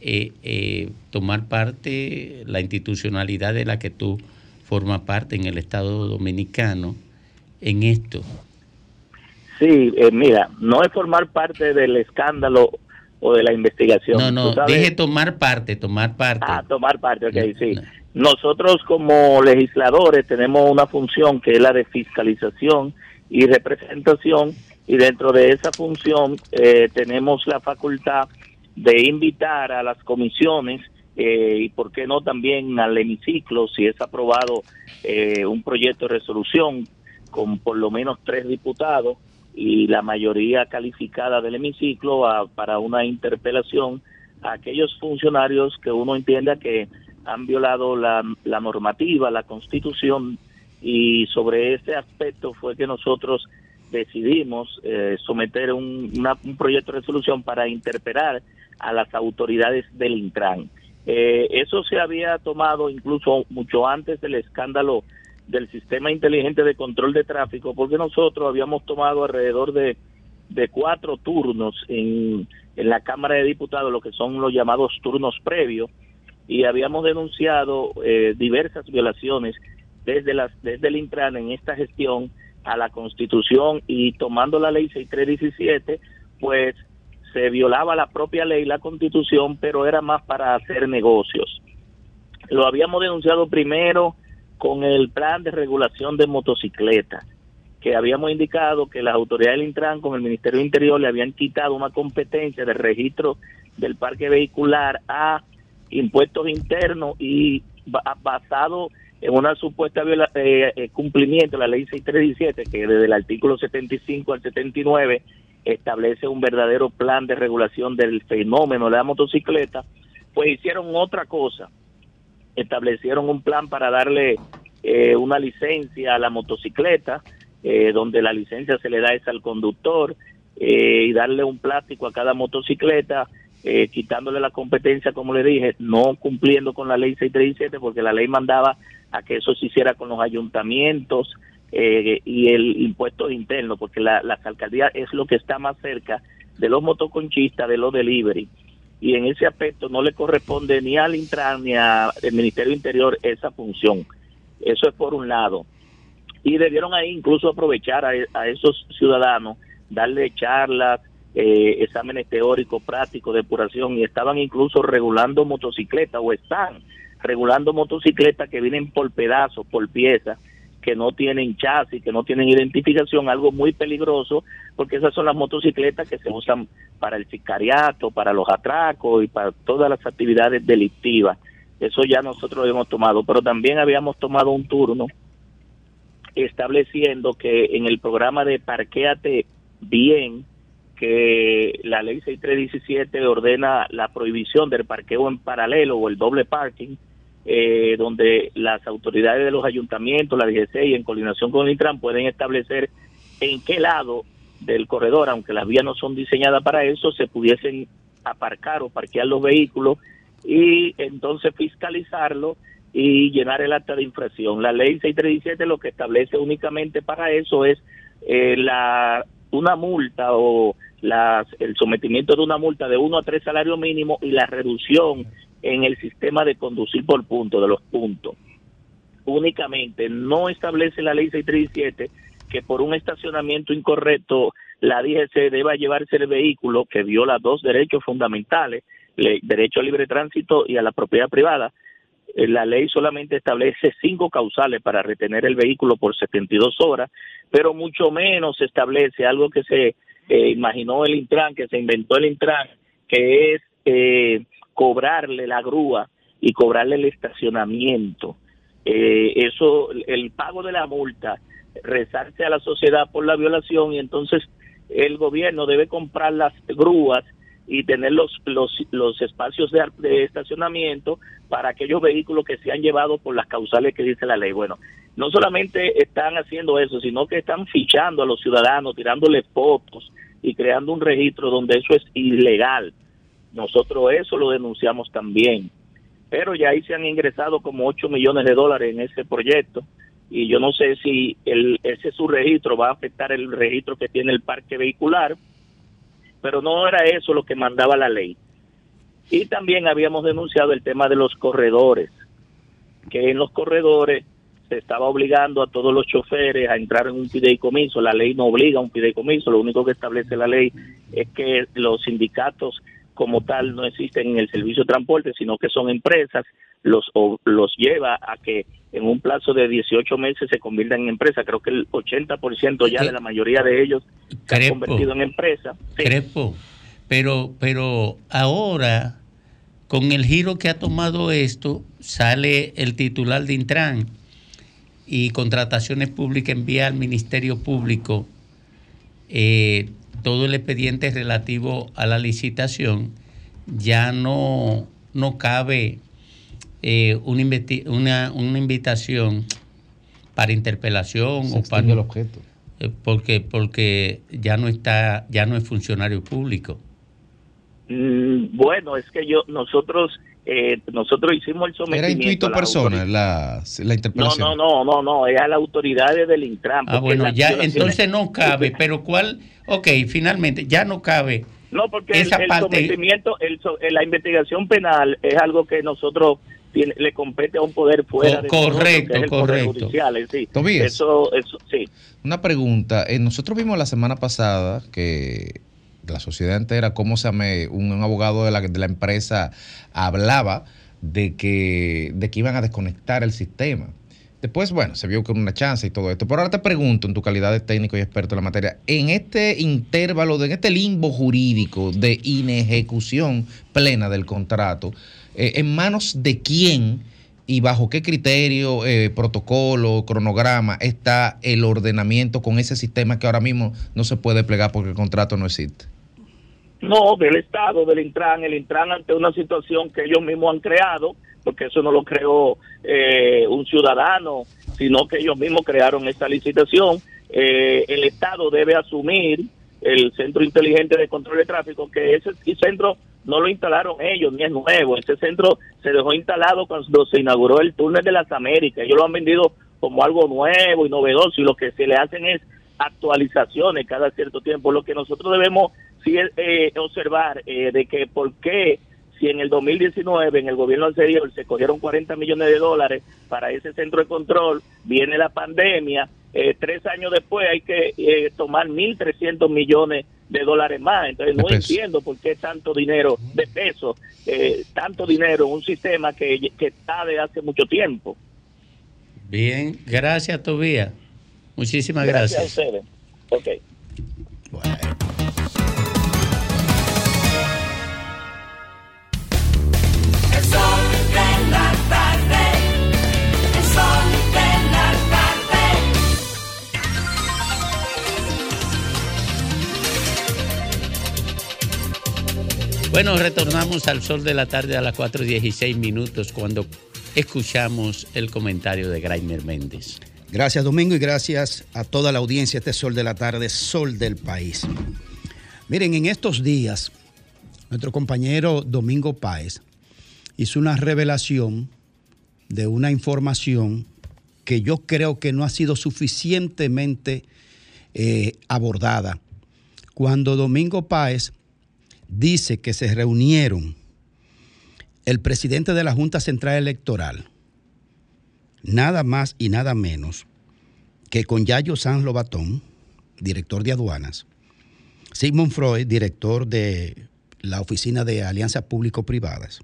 eh, tomar parte, la institucionalidad de la que tú formas parte en el Estado Dominicano en esto. Sí, eh, mira, no es formar parte del escándalo o de la investigación. No, no, deje tomar parte, tomar parte. Ah, tomar parte, ok, sí. Nosotros como legisladores tenemos una función que es la de fiscalización y representación y dentro de esa función eh, tenemos la facultad de invitar a las comisiones eh, y por qué no también al hemiciclo si es aprobado eh, un proyecto de resolución con por lo menos tres diputados y la mayoría calificada del hemiciclo a- para una interpelación a aquellos funcionarios que uno entienda que han violado la, la normativa, la constitución y sobre ese aspecto fue que nosotros decidimos eh, someter un, proyecto de resolución para interpelar a las autoridades del Intran. Eh, eso se había tomado incluso mucho antes del escándalo del sistema inteligente de control de tráfico, porque nosotros habíamos tomado alrededor de, de cuatro turnos en, en la Cámara de Diputados, lo que son los llamados turnos previos, y habíamos denunciado eh, diversas violaciones desde, las, desde el Intran en esta gestión a la Constitución y tomando la ley 6317, pues se violaba la propia ley, la Constitución, pero era más para hacer negocios. Lo habíamos denunciado primero con el plan de regulación de motocicletas, que habíamos indicado que las autoridades del Intran con el Ministerio del Interior le habían quitado una competencia de registro del parque vehicular a impuestos internos y ba- basado en una supuesta viola- eh, eh, cumplimiento de la ley 6317, que desde el artículo 75 al 79 establece un verdadero plan de regulación del fenómeno de la motocicleta, pues hicieron otra cosa, establecieron un plan para darle eh, una licencia a la motocicleta, eh, donde la licencia se le da es al conductor, eh, y darle un plástico a cada motocicleta, eh, quitándole la competencia, como le dije, no cumpliendo con la ley 637, porque la ley mandaba a que eso se hiciera con los ayuntamientos y el impuesto interno, porque la, las alcaldías es lo que está más cerca de los motoconchistas, de los delivery y en ese aspecto no le corresponde ni al Intran ni al Ministerio Interior esa función. Eso es por un lado. Y debieron ahí incluso aprovechar a, esos ciudadanos, darle charlas, eh, exámenes teóricos, prácticos, depuración, y estaban incluso regulando motocicletas, o están regulando motocicletas que vienen por pedazos, por piezas, que no tienen chasis, que no tienen identificación, algo muy peligroso, porque esas son las motocicletas que se usan para el sicariato, para los atracos y para todas las actividades delictivas. Eso ya nosotros lo hemos tomado, pero también habíamos tomado un turno estableciendo que en el programa de Parquéate Bien, que la ley 6317 ordena la prohibición del parqueo en paralelo o el doble parking, eh, donde las autoridades de los ayuntamientos, la DGC y en coordinación con el Intran pueden establecer en qué lado del corredor, aunque las vías no son diseñadas para eso, se pudiesen aparcar o parquear los vehículos y entonces fiscalizarlo y llenar el acta de infracción. La ley 637 lo que establece únicamente para eso es eh, la una multa o las, el sometimiento de una multa de uno a tres salarios mínimos y la reducción en el sistema de conducir por punto, de los puntos. Únicamente no establece la ley 637 que por un estacionamiento incorrecto la DGC deba llevarse el vehículo que viola dos derechos fundamentales, el derecho a libre tránsito y a la propiedad privada. Eh, La ley solamente establece cinco causales para retener el vehículo por 72 horas, pero mucho menos establece algo que se eh, imaginó el Intran, que se inventó el Intran, que es eh, cobrarle la grúa y cobrarle el estacionamiento. Eh, eso, el pago de la multa, rezarse a la sociedad por la violación y entonces el gobierno debe comprar las grúas y tener los, los, los espacios de, estacionamiento para aquellos vehículos que se han llevado por las causales que dice la ley. Bueno, no solamente están haciendo eso, sino que están fichando a los ciudadanos, tirándole fotos y creando un registro donde eso es ilegal. Nosotros eso lo denunciamos también. Pero ya ahí se han ingresado como 8 millones de dólares en ese proyecto y yo no sé si el, ese su registro va a afectar el registro que tiene el parque vehicular, pero no era eso lo que mandaba la ley. Y también habíamos denunciado el tema de los corredores, que en los corredores se estaba obligando a todos los choferes a entrar en un fideicomiso. La ley no obliga a un fideicomiso, lo único que establece la ley es que los sindicatos como tal no existen en el servicio de transporte, sino que son empresas los, o- los lleva a que en un plazo de 18 meses se conviertan en empresa. Creo que el 80% ya de la mayoría de ellos se han convertido en empresa. Sí. Crepo. Pero, pero ahora, con el giro que ha tomado esto, sale el titular de Intran y Contrataciones Públicas envía al Ministerio Público eh, todo el expediente relativo a la licitación. Ya no, no cabe eh, una, una, una invitación para interpelación Se o para el objeto. eh, porque porque ya no está ya no es funcionario público Mm, bueno, es que yo nosotros eh, nosotros hicimos el sometimiento. Era intuito a la la, la No, interpelación. no, no, no, no, es a las autoridades del Intran. ah bueno ya entonces no cabe pero cuál ok finalmente ya no cabe No, porque el, esa el parte- sometimiento, el so- eh, la investigación penal es algo que nosotros tiene- le compete a un poder fuera Co- de nosotros, correcto, que es el Poder correcto. Judicial, es decir, Tobías. Eso, eso, sí. Una pregunta. eh, nosotros vimos la semana pasada que la sociedad entera, cómo se llama, un, abogado de la, de la empresa hablaba de que, de que iban a desconectar el sistema. Después, bueno, se vio con una chance y todo esto. Pero ahora te pregunto, en tu calidad de técnico y experto en la materia, en este intervalo, de, en este limbo jurídico de inejecución plena del contrato, eh, ¿en manos de quién y bajo qué criterio, eh, protocolo, cronograma está el ordenamiento con ese sistema que ahora mismo no se puede plegar porque el contrato no existe? No, del Estado, del Intran, el Intran ante una situación que ellos mismos han creado, porque eso no lo creó eh, un ciudadano, sino que ellos mismos crearon esta licitación. Eh, el Estado debe asumir el Centro Inteligente de Control de Tráfico, que ese centro no lo instalaron ellos, ni es nuevo. Ese centro se dejó instalado cuando se inauguró el túnel de las Américas. Ellos lo han vendido como algo nuevo y novedoso y lo que se le hacen es actualizaciones cada cierto tiempo. Lo que nosotros debemos sí es, eh, observar eh, de que por qué si en el 2019 en el gobierno anterior se cogieron 40 millones de dólares para ese centro de control, viene la pandemia, eh, tres años después hay que eh, tomar 1.300 millones de dólares más. Entonces De no entiendo por qué tanto dinero de pesos, eh, tanto dinero en un sistema que, que está de hace mucho tiempo. bien gracias Tobías muchísimas gracias, a ustedes. Ok. El bueno retornamos al sol de la tarde a las 4.16 minutos cuando escuchamos el comentario de Grainer Méndez Gracias Domingo y gracias a toda la audiencia. Este Sol de la Tarde, Sol del País. Miren, en estos días, nuestro compañero Domingo Páez hizo una revelación de una información que yo creo que no ha sido suficientemente eh, abordada. Cuando Domingo Páez dice que se reunieron el presidente de la Junta Central Electoral, nada más y nada menos que con Yayo Sanz Lobatón, director de aduanas, Sigmund Freud, director de la Oficina de Alianzas Público-Privadas,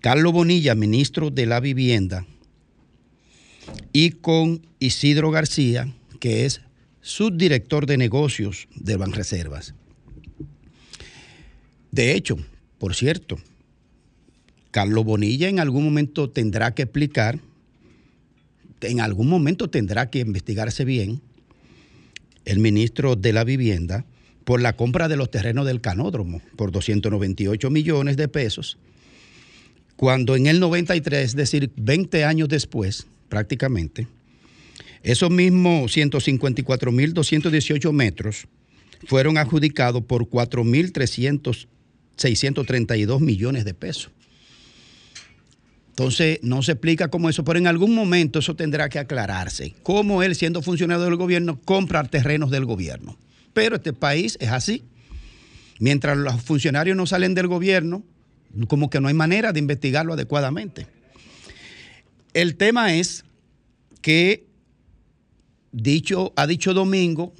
Carlos Bonilla, ministro de la Vivienda, y con Isidro García, que es subdirector de negocios de Banreservas. De hecho, por cierto, Carlos Bonilla en algún momento tendrá que explicar, en algún momento tendrá que investigarse bien, el ministro de la Vivienda, por la compra de los terrenos del canódromo por 298 millones de pesos, cuando en el 93, es decir, 20 años después, prácticamente, esos mismos 154.218 metros fueron adjudicados por 4.632 millones de pesos. Entonces, no se explica cómo eso, pero en algún momento eso tendrá que aclararse. Cómo él, siendo funcionario del gobierno, compra terrenos del gobierno. Pero este país es así. Mientras los funcionarios no salen del gobierno, como que no hay manera de investigarlo adecuadamente. El tema es que dicho, ha dicho Domingo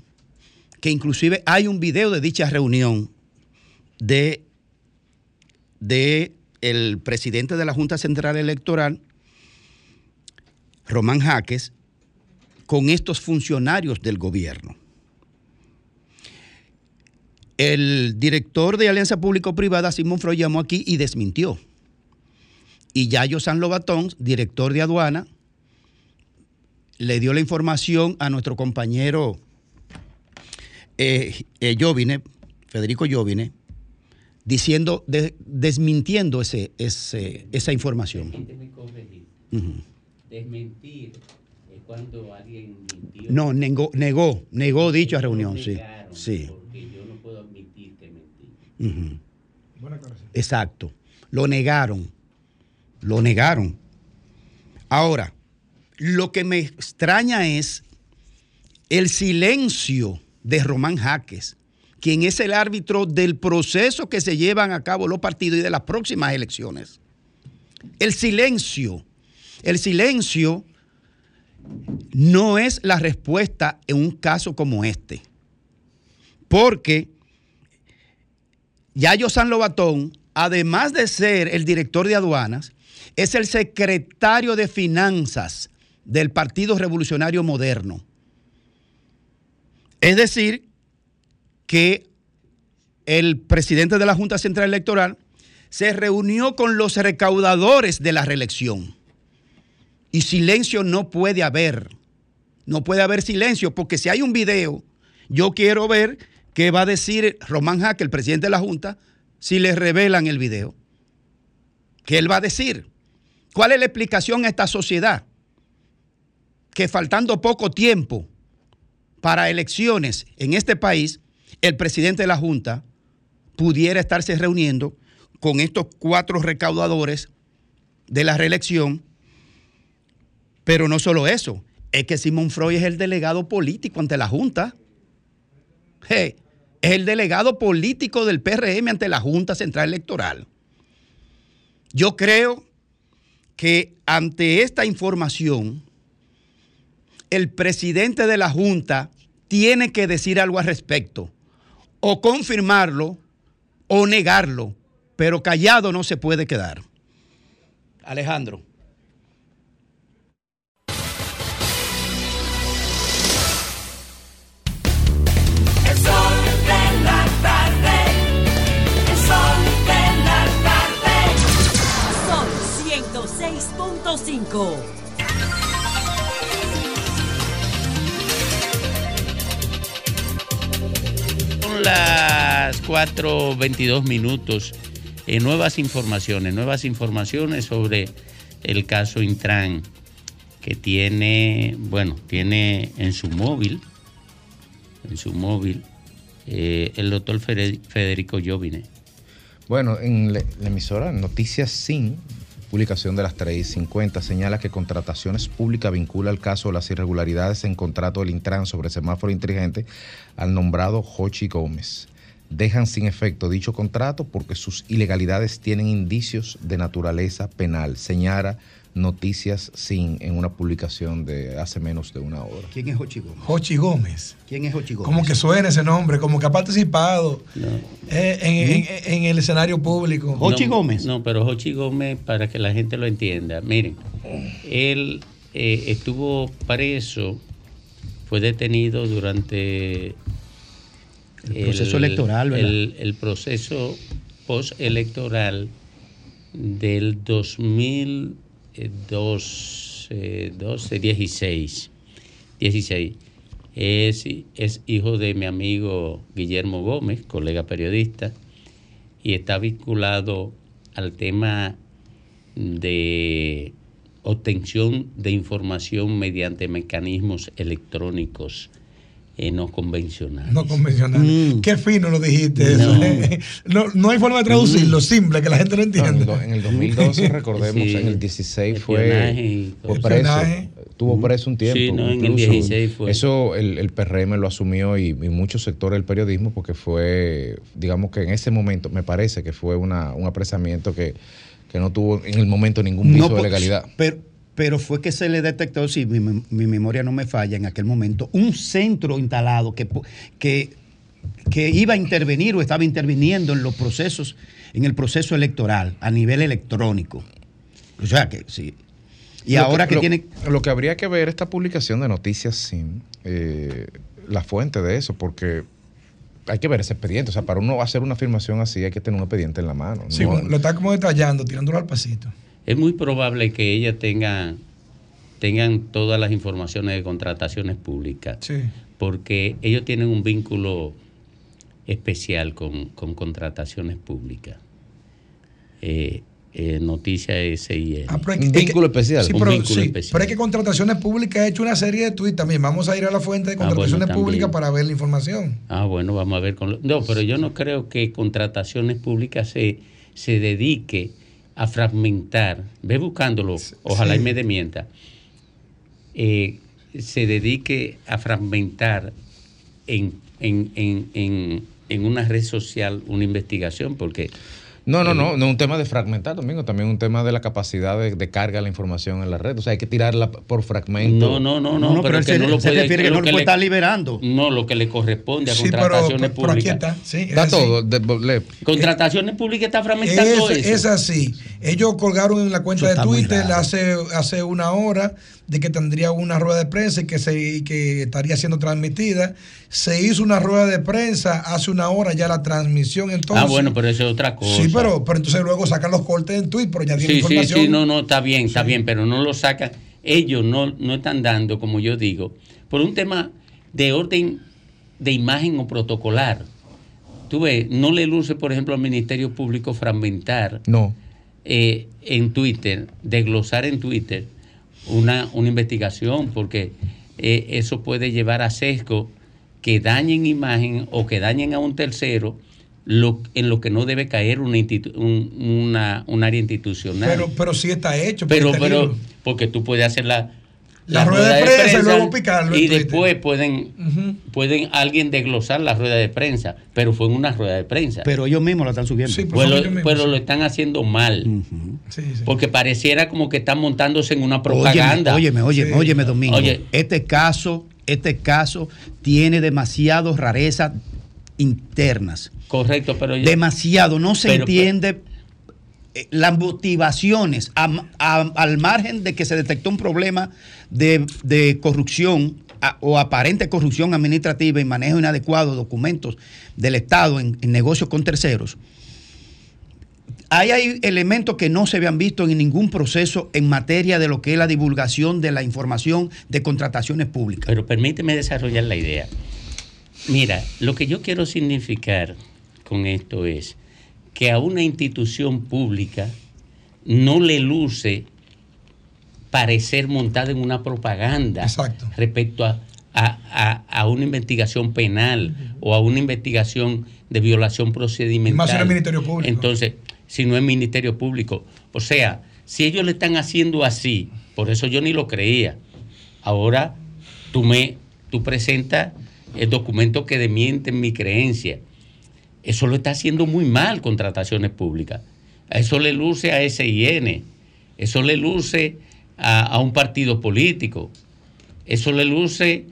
que inclusive hay un video de dicha reunión de, de el presidente de la Junta Central Electoral, Román Jaques, con estos funcionarios del gobierno. El director de Alianza Público-Privada, Simón Freud, llamó aquí y desmintió. Y Yayo San Lobatón, director de aduana, le dio la información a nuestro compañero eh, eh, Jovine, Federico Jovine, diciendo, de- desmintiendo ese, ese- esa información. Corregir. Ujú. Desmentir es cuando alguien mintió. No, negó, negó, negó dicha reunión, sí. negaron, Sí. Porque yo no puedo admitir que mentí. Ujú. Exacto. Lo negaron. Lo negaron. Ahora, lo que me extraña es el silencio de Román Jaques, quien es el árbitro del proceso que se llevan a cabo los partidos y de las próximas elecciones. El silencio. El silencio no es la respuesta en un caso como este. Porque Yayo San Lobatón, además de ser el director de aduanas, es el secretario de finanzas del Partido Revolucionario Moderno. Es decir, que el presidente de la Junta Central Electoral se reunió con los recaudadores de la reelección. Y silencio no puede haber. No puede haber silencio, porque si hay un video, yo quiero ver qué va a decir Román Jaque, el presidente de la Junta, si le revelan el video. ¿Qué él va a decir? ¿Cuál es la explicación a esta sociedad? Que faltando poco tiempo para elecciones en este país, el presidente de la Junta pudiera estarse reuniendo con estos cuatro recaudadores de la reelección. Pero no solo eso, es que Simón Freud es el delegado político ante la Junta. Es el delegado político del PRM ante la Junta Central Electoral. Yo creo que ante esta información, el presidente de la Junta tiene que decir algo al respecto, o confirmarlo o negarlo, pero callado no se puede quedar. Alejandro. El Las 4.22 minutos. Eh, nuevas informaciones, nuevas informaciones sobre el caso Intran, que tiene, bueno, tiene en su móvil, en su móvil, eh, el doctor Federico Jovine. Bueno, en la emisora Noticias Sin, publicación de las 3.50, señala que Contrataciones Públicas vincula el caso de las irregularidades en contrato del Intran sobre semáforo inteligente al nombrado Jochi Gómez. Dejan sin efecto dicho contrato porque sus ilegalidades tienen indicios de naturaleza penal, señala Noticias Sin en una publicación de hace menos de una hora. ¿Quién es Jochi Gómez? Jochi Gómez. ¿Quién es Jochi Gómez? Como que suena ese nombre, como que ha participado eh, en, en- en el escenario público. no, No, pero Jochi Gómez, para que la gente lo entienda, miren, él eh, estuvo preso, fue detenido durante El proceso electoral. El, el proceso postelectoral del 2012, 12, 16. 16. Es, es hijo de mi amigo Guillermo Gómez, colega periodista, y está vinculado al tema de obtención de información mediante mecanismos electrónicos eh, no convencionales. No convencional. Mm. Qué fino lo dijiste eso. No. eh. No, no hay forma de traducirlo, simple, que la gente lo entienda. No, en el 2012, recordemos, Sí. en el 16 Espionaje y fue, fue preso. Espionaje. Estuvo preso un tiempo. Sí, no, en el incluso. 16 fue. Eso el, el PRM lo asumió y, y muchos sectores del periodismo porque fue, digamos que en ese momento, me parece que fue una, un apresamiento que, que no tuvo en el momento ningún viso No, de legalidad. Pero, pero fue que se le detectó, si mi, mi memoria no me falla, en aquel momento, un centro instalado que, que que iba a intervenir o estaba interviniendo en los procesos, en el proceso electoral a nivel electrónico. O sea que sí. Y Lo ahora que, lo- tiene Lo que habría que ver esta publicación de Noticias Sin, eh, la fuente de eso, porque hay que ver ese expediente. O sea, para uno hacer una afirmación así hay que tener un expediente en la mano. Sí, No- lo está como detallando, tirándolo al pasito. Es muy probable que ella tenga tengan todas las informaciones de contrataciones públicas, Sí. porque ellos tienen un vínculo especial con, con contrataciones públicas. Eh, eh, noticia SIN. Ah, pero es que- es que- Sí, Un pero, vínculo sí, especial. pero es que Contrataciones Públicas ha hecho una serie de tweets también. Vamos a ir a la fuente de Ah, bueno, Contrataciones también. Públicas para ver la información. Ah, bueno, vamos a ver con lo- No, pero yo no creo que contrataciones públicas se, se dedique a fragmentar. Ve buscándolo, ojalá sí. y me demienta. Eh, se dedique a fragmentar en, en, en, en, en una red social una investigación, porque... No, no, no, no es un tema de fragmentar, Domingo, también un tema de la capacidad de, de carga de la información en la red. O sea, hay que tirarla por fragmento. No, no, no, no, pero, que no lo puede lo le- liberando. No, lo que le corresponde a Sí, pero- contrataciones pero aquí públicas. está, sí, es Está así. todo. de- le- Contrataciones públicas está fragmentando Es, eso. es así. Ellos colgaron en la cuenta Eso de Twitter hace, hace una hora de que tendría una rueda de prensa y que, se, que estaría siendo transmitida. Se hizo una rueda de prensa hace una hora ya la transmisión entonces. ah, bueno, pero eso es otra cosa. Sí, pero, pero entonces luego sacan los cortes en Twitter, pero ya tiene Sí, sí, información. sí, no, no, está bien, está bien, pero no lo sacan. Ellos no, no están dando, como yo digo, por un tema de orden de imagen o protocolar. Tú ves, no le luce, por ejemplo, al Ministerio Público fragmentar No. eh, en Twitter, desglosar en Twitter una, una investigación, porque eh, eso puede llevar a sesgo que dañen imagen o que dañen a un tercero lo, en lo que no debe caer una, institu- un, una, un área institucional. Pero, pero sí está hecho. Pero, pero, porque tú puedes hacer la, La rueda de prensa y luego picarlo Y después pueden, pueden alguien desglosar la rueda de prensa, pero fue en una rueda de prensa. Pero ellos mismos lo están subiendo. Pues lo- pero lo están haciendo mal. Porque pareciera como que están montándose en una propaganda. Óyeme, óyeme, Sí. óyeme, Domingo. Oye, Este caso, este caso tiene demasiadas rarezas internas. correcto, pero yo- Demasiado, no se Pero- entiende las motivaciones al margen de que se detectó un problema de, corrupción o aparente corrupción administrativa y manejo inadecuado de documentos del Estado en, en negocios con terceros. Ahí hay elementos que no se habían visto en ningún proceso en materia de lo que es la divulgación de la información de contrataciones públicas. Pero permíteme desarrollar la idea. Mira, lo que yo quiero significar con esto es que a una institución pública no le luce parecer montada en una propaganda respecto a, a- a- a una investigación penal o a una investigación de violación procedimental. Más en el Ministerio Público. Entonces, si no es Ministerio Público. O sea, si ellos le están haciendo así, por eso yo ni lo creía. Ahora tú me tú presentas el documento que demiente mi creencia. Eso lo está haciendo muy mal contrataciones públicas. A Eso le luce a SIN. Eso le luce a, a un partido político. Eso le luce.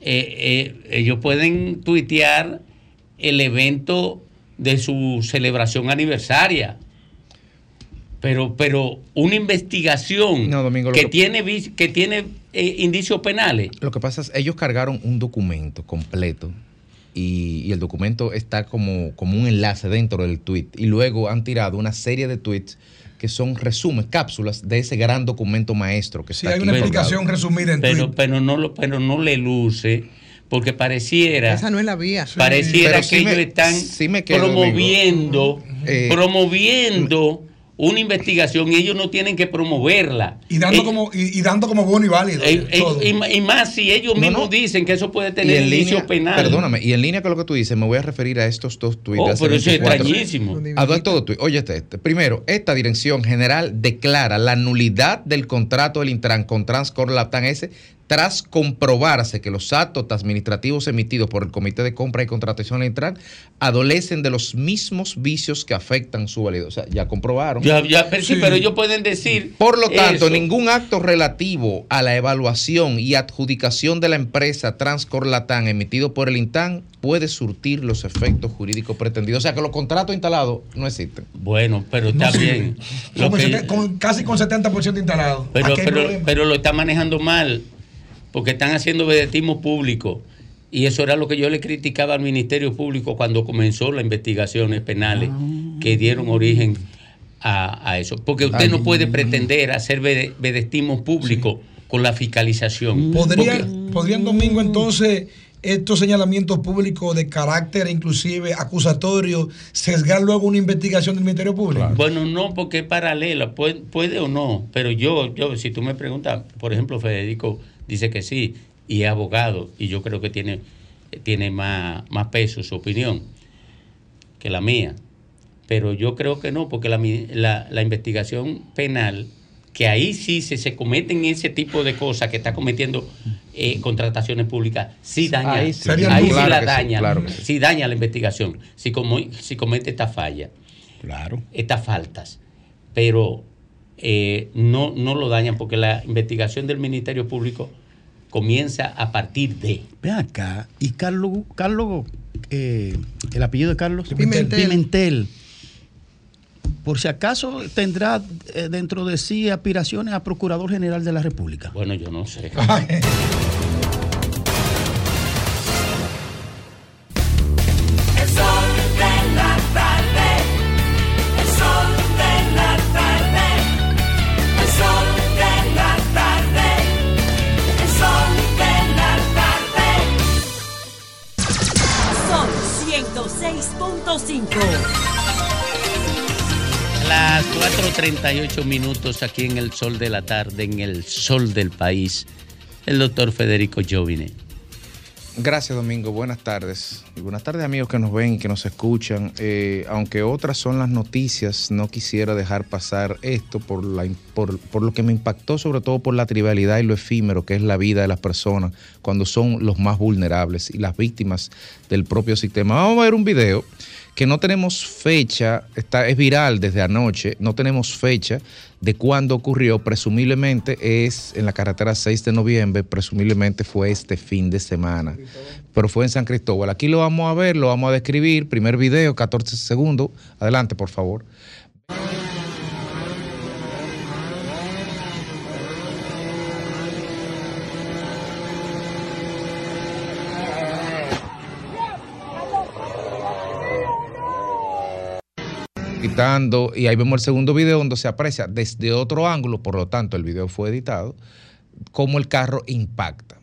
eh, eh, ellos pueden tuitear el evento de su celebración aniversaria. Pero, pero una investigación lo que, que- tiene que tiene eh, indicios penales. Lo que pasa es ellos cargaron un documento completo y, y el documento está como, como un enlace dentro del tweet. Y luego han tirado una serie de tweets que son resumen, cápsulas de ese gran documento maestro que Sí, está hay aquí una explicación resumida en pero, pero no lo, pero no le luce, porque pareciera, Esa no es la vía. pareciera que sí ellos me- están sí me quedo, promoviendo, Eh, promoviendo una investigación y ellos no tienen que promoverla. Y dando, Ellos- como, y, y dando como bono y válido. eh, eh, todo. y, más si ellos No, mismos no. dicen que eso puede tener línea, penal. perdóname, y en línea con lo que tú dices, me voy a referir a estos dos tweets. Oh, pero eso es 24. extrañísimo. A dos todo tweet. Oye, este, este. Primero, esta dirección general declara la nulidad del contrato del Intran con Transcor Latam S tras comprobarse que los actos administrativos emitidos por el Comité de Compra y Contratación Electoral adolecen de los mismos vicios que afectan su validez. O sea, ya comprobaron. Ya, ya, pero, sí, pero ellos pueden decir. Por lo tanto, eso. ningún acto relativo a la evaluación y adjudicación de la empresa Transcorlatán emitido por el INTAN puede surtir los efectos jurídicos pretendidos. O sea, que los contratos instalados no existen. Bueno, pero está No, bien. Con que- sete- con- casi con 70% instalado. Pero, pero, pero lo está manejando mal, porque están haciendo vedetismo público. Y eso era lo que yo le criticaba al Ministerio Público cuando comenzó las investigaciones penales que dieron origen a, a eso. Porque usted Ay. no puede pretender hacer vede- vedetismo público con la fiscalización. ¿Podría, Porque- ¿Podrían, Domingo, entonces estos señalamientos públicos de carácter inclusive acusatorio sesgar luego una investigación del Ministerio Público? Bueno, no, porque es paralela, puede, puede o no, pero yo, yo, si tú me preguntas, por ejemplo, Federico dice que sí, y es abogado, y yo creo que tiene, tiene más, más peso su opinión que la mía, pero yo creo que no, porque la, la, la investigación penal, que ahí sí se, se cometen ese tipo de cosas que está cometiendo eh, contrataciones públicas, sí daña, Ahí ahí, sí. la sí, daña, claro sí daña la investigación, si, como, si comete esta falla Claro. estas faltas, pero eh, no, no lo dañan porque la investigación del Ministerio Público comienza a partir de... Ven acá. Y Carlos, Carlos eh, el apellido de Carlos Pimentel. Pimentel. Por si acaso tendrá eh, dentro de sí aspiraciones a Procurador General de la República. Bueno, yo no sé. 38 minutos aquí en el sol de la tarde, en el sol del país, el doctor Federico Jovine. Gracias, Domingo. Buenas tardes. Buenas tardes, amigos que nos ven y que nos escuchan. Eh, aunque otras son las noticias, no quisiera dejar pasar esto por, la, por, por lo que me impactó, sobre todo por la trivialidad y lo efímero que es la vida de las personas cuando son los más vulnerables y las víctimas del propio sistema. Vamos a ver un video que no tenemos fecha, está, es viral desde anoche, no tenemos fecha de cuándo ocurrió, presumiblemente es en la carretera 6 de noviembre, presumiblemente fue este fin de semana, pero fue en San Cristóbal. Aquí lo vamos a ver, lo vamos a describir, primer video, 14 segundos, adelante por favor. Quitando, y ahí vemos el segundo video donde se aprecia desde otro ángulo, por lo tanto el video fue editado, cómo el carro impacta.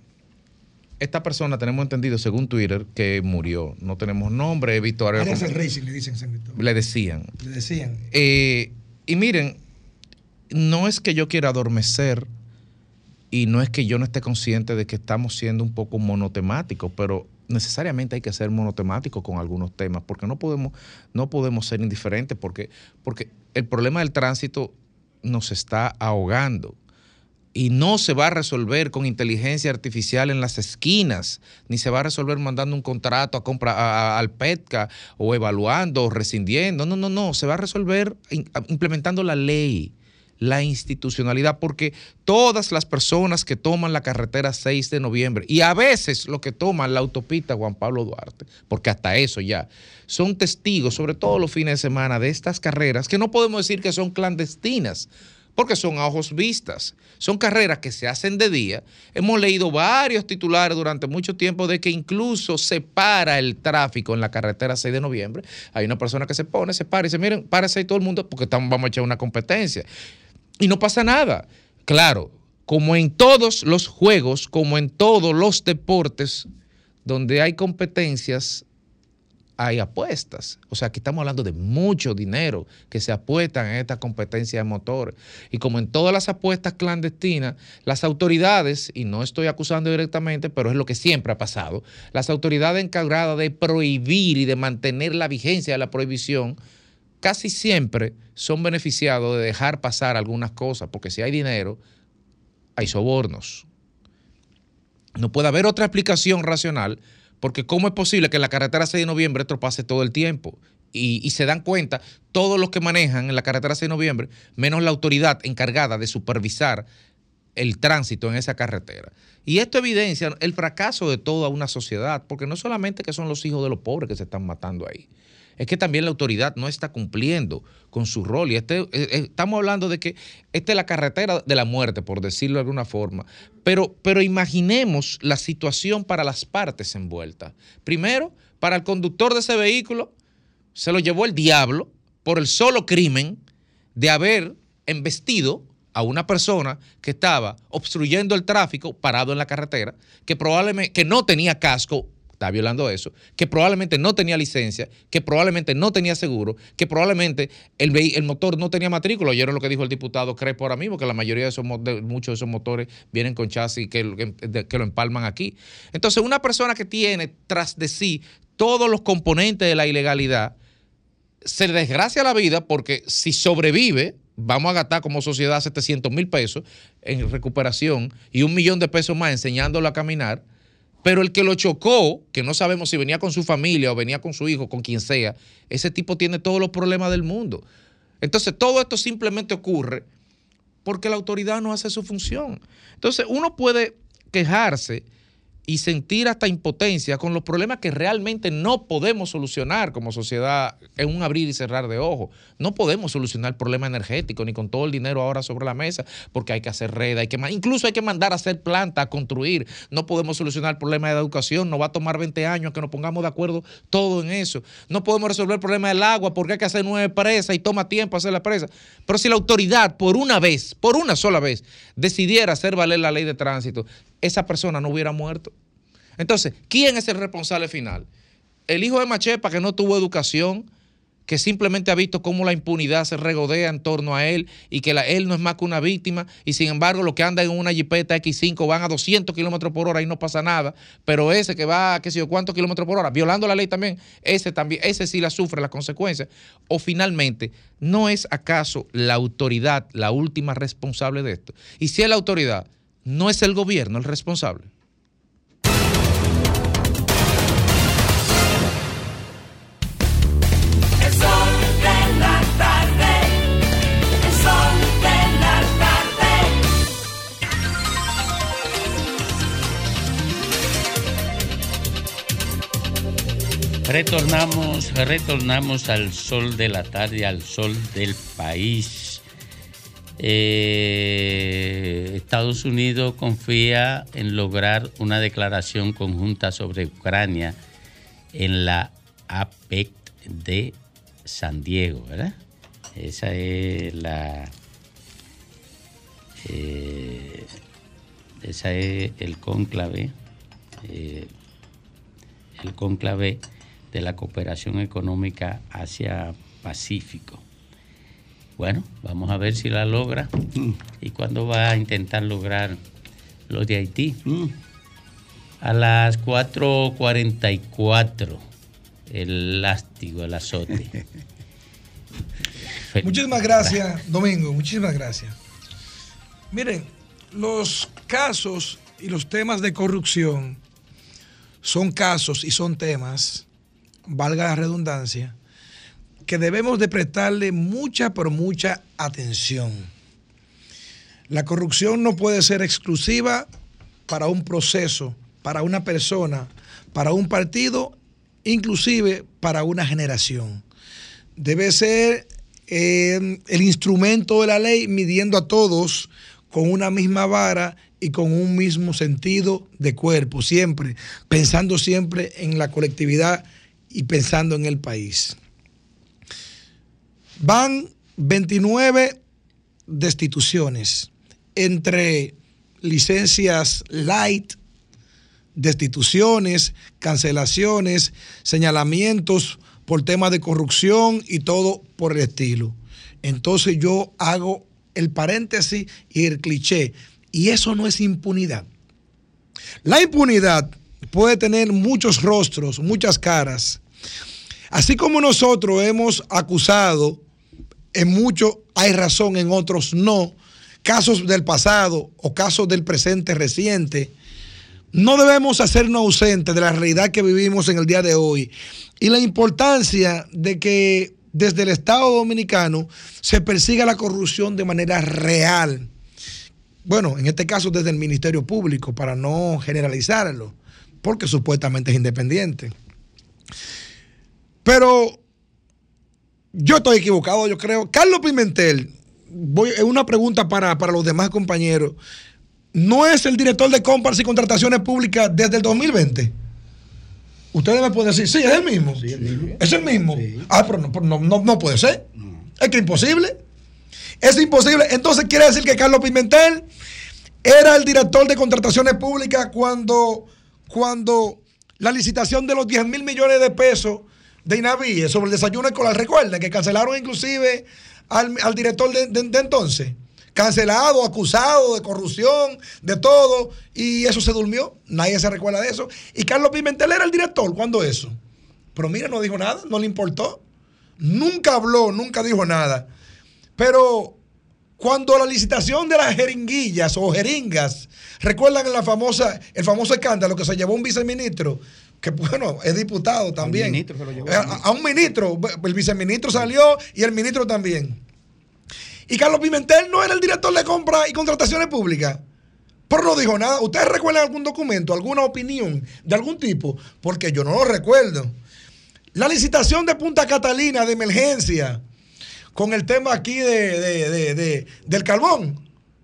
Esta persona tenemos entendido, según Twitter, que murió. No tenemos nombre, he visto Racing, le dicen. Le decían. Le decían. Eh, y miren, no es que yo quiera adormecer y no es que yo no esté consciente de que estamos siendo un poco monotemáticos, pero necesariamente hay que ser monotemáticos con algunos temas, porque no podemos, no podemos ser indiferentes, porque, porque el problema del tránsito nos está ahogando y no se va a resolver con inteligencia artificial en las esquinas, ni se va a resolver mandando un contrato a compra, a- al PETCA o evaluando o rescindiendo. No, no, no, se va a resolver implementando la ley, la institucionalidad, porque todas las personas que toman la carretera 6 de noviembre y a veces los que toman la autopista Juan Pablo Duarte, porque hasta eso ya, son testigos, sobre todo los fines de semana, de estas carreras que no podemos decir que son clandestinas porque son a ojos vistas. Son carreras que se hacen de día. Hemos leído varios titulares durante mucho tiempo de que incluso se para el tráfico en la carretera 6 de noviembre. Hay una persona que se pone, se para y dice, miren, párese ahí todo el mundo porque estamos, vamos a echar una competencia. Y no pasa nada. Claro, como en todos los juegos, como en todos los deportes, donde hay competencias, hay apuestas. O sea, aquí estamos hablando de mucho dinero que se apuestan en esta competencia de motores. Y como en todas las apuestas clandestinas, las autoridades, y no estoy acusando directamente, pero es lo que siempre ha pasado, las autoridades encargadas de prohibir y de mantener la vigencia de la prohibición, casi siempre son beneficiados de dejar pasar algunas cosas, porque si hay dinero, hay sobornos. No puede haber otra explicación racional, porque ¿cómo es posible que en la carretera 6 de noviembre esto pase todo el tiempo? Y, se dan cuenta todos los que manejan en la carretera 6 de noviembre, menos la autoridad encargada de supervisar el tránsito en esa carretera. Y esto evidencia el fracaso de toda una sociedad, porque no solamente que son los hijos de los pobres que se están matando ahí, es que también la autoridad no está cumpliendo con su rol. Y este, eh, eh, estamos hablando de que esta es la carretera de la muerte, por decirlo de alguna forma. Pero, pero imaginemos la situación para las partes envueltas. Primero, para el conductor de ese vehículo, se lo llevó el diablo por el solo crimen de haber embestido a una persona que estaba obstruyendo el tráfico parado en la carretera, que probablemente que no tenía casco, está violando eso, que probablemente no tenía licencia, que probablemente no tenía seguro, que probablemente el, el motor no tenía matrícula. Oyeron lo que dijo el diputado Crespo ahora mismo, que la mayoría de esos muchos de esos motores vienen con chasis que, que- que lo empalman aquí. Entonces, una persona que tiene tras de sí todos los componentes de la ilegalidad, se le desgracia la vida porque si sobrevive, vamos a gastar como sociedad 700 mil pesos en recuperación y un millón de pesos más enseñándolo a caminar. Pero el que lo chocó, que no sabemos si venía con su familia o venía con su hijo, con quien sea, ese tipo tiene todos los problemas del mundo. Entonces, todo esto simplemente ocurre porque la autoridad no hace su función. Entonces, uno puede quejarse y sentir hasta impotencia con los problemas que realmente no podemos solucionar como sociedad en un abrir y cerrar de ojos. No podemos solucionar el problema energético ni con todo el dinero ahora sobre la mesa, porque hay que hacer red, hay que incluso hay que mandar a hacer planta, a construir. No podemos solucionar el problema de la educación, nos va a tomar 20 años que nos pongamos de acuerdo todo en eso. No podemos resolver el problema del agua porque hay que hacer nueve presas y toma tiempo hacer la presa. Pero si la autoridad por una vez, por una sola vez, decidiera hacer valer la ley de tránsito, esa persona no hubiera muerto. Entonces, ¿quién es el responsable final? El hijo de Machepa que no tuvo educación, que simplemente ha visto cómo la impunidad se regodea en torno a él y que él no es más que una víctima y sin embargo los que andan en una jipeta X5 van a 200 kilómetros por hora y no pasa nada, pero ese que va a qué sé yo cuántos kilómetros por hora, violando la ley también, ese también, ese sí la sufre las consecuencias. O finalmente, ¿no es acaso la autoridad la última responsable de esto? Y si es la autoridad, ¿no es el gobierno el responsable? El sol de la tarde. El sol de la tarde. Retornamos, retornamos al sol de la tarde, al sol del país. Eh, Estados Unidos confía en lograr una declaración conjunta sobre Ucrania en la APEC de San Diego, ¿verdad? Esa es la. eh, esa es el cónclave. eh, el cónclave de la cooperación económica Asia-Pacífico. Bueno, vamos a ver si la logra y cuándo va a intentar lograr lo de Haití. A las 4.44, el lástigo, el azote. Muchísimas gracias, Domingo. Muchísimas gracias. Miren, los casos y los temas de corrupción son casos y son temas, valga la redundancia, que debemos de prestarle mucha, pero mucha atención. La corrupción no puede ser exclusiva para un proceso, para una persona, para un partido, inclusive para una generación. Debe ser eh, el instrumento de la ley midiendo a todos con una misma vara y con un mismo sentido de cuerpo, siempre, pensando siempre en la colectividad y pensando en el país. Van 29 destituciones entre licencias light, destituciones, cancelaciones, señalamientos por temas de corrupción y todo por el estilo. Entonces yo hago el paréntesis y el cliché. Y eso no es impunidad. La impunidad puede tener muchos rostros, muchas caras. Así como nosotros hemos acusado, en muchos hay razón, en otros no, casos del pasado o casos del presente reciente, no debemos hacernos ausentes de la realidad que vivimos en el día de hoy y la importancia de que desde el Estado Dominicano se persiga la corrupción de manera real. Bueno, en este caso desde el Ministerio Público, para no generalizarlo, porque supuestamente es independiente. Pero yo estoy equivocado, yo creo. Carlos Pimentel, voy, es una pregunta para, para los demás compañeros. ¿No es el director de compras y contrataciones públicas desde el 2020? Ustedes me pueden decir, sí, es el mismo. Es el mismo. Ah, pero no, pero no, no- no puede ser. Es que es imposible. Es imposible. Entonces quiere decir que Carlos Pimentel era el director de contrataciones públicas cuando, cuando la licitación de los 10 mil millones de pesos de Inaví sobre el desayuno escolar. Recuerden que cancelaron inclusive al, al director de, de- entonces. Cancelado, acusado de corrupción, de todo. Y eso se durmió. Nadie se recuerda de eso. Y Carlos Pimentel era el director cuando eso. Pero mira, no dijo nada, no le importó. Nunca habló, nunca dijo nada. Pero cuando la licitación de las jeringuillas o jeringas, recuerdan la famosa, el famoso escándalo que se llevó un viceministro, que bueno, es diputado también. Eh, A, a un ministro, el viceministro salió y el ministro también. Y Carlos Pimentel no era el director de compra y contrataciones públicas. Pero no dijo nada. ¿Ustedes recuerdan algún documento, alguna opinión de algún tipo? Porque yo no lo recuerdo. La licitación de Punta Catalina de emergencia, con el tema aquí de, de- de- de- del carbón,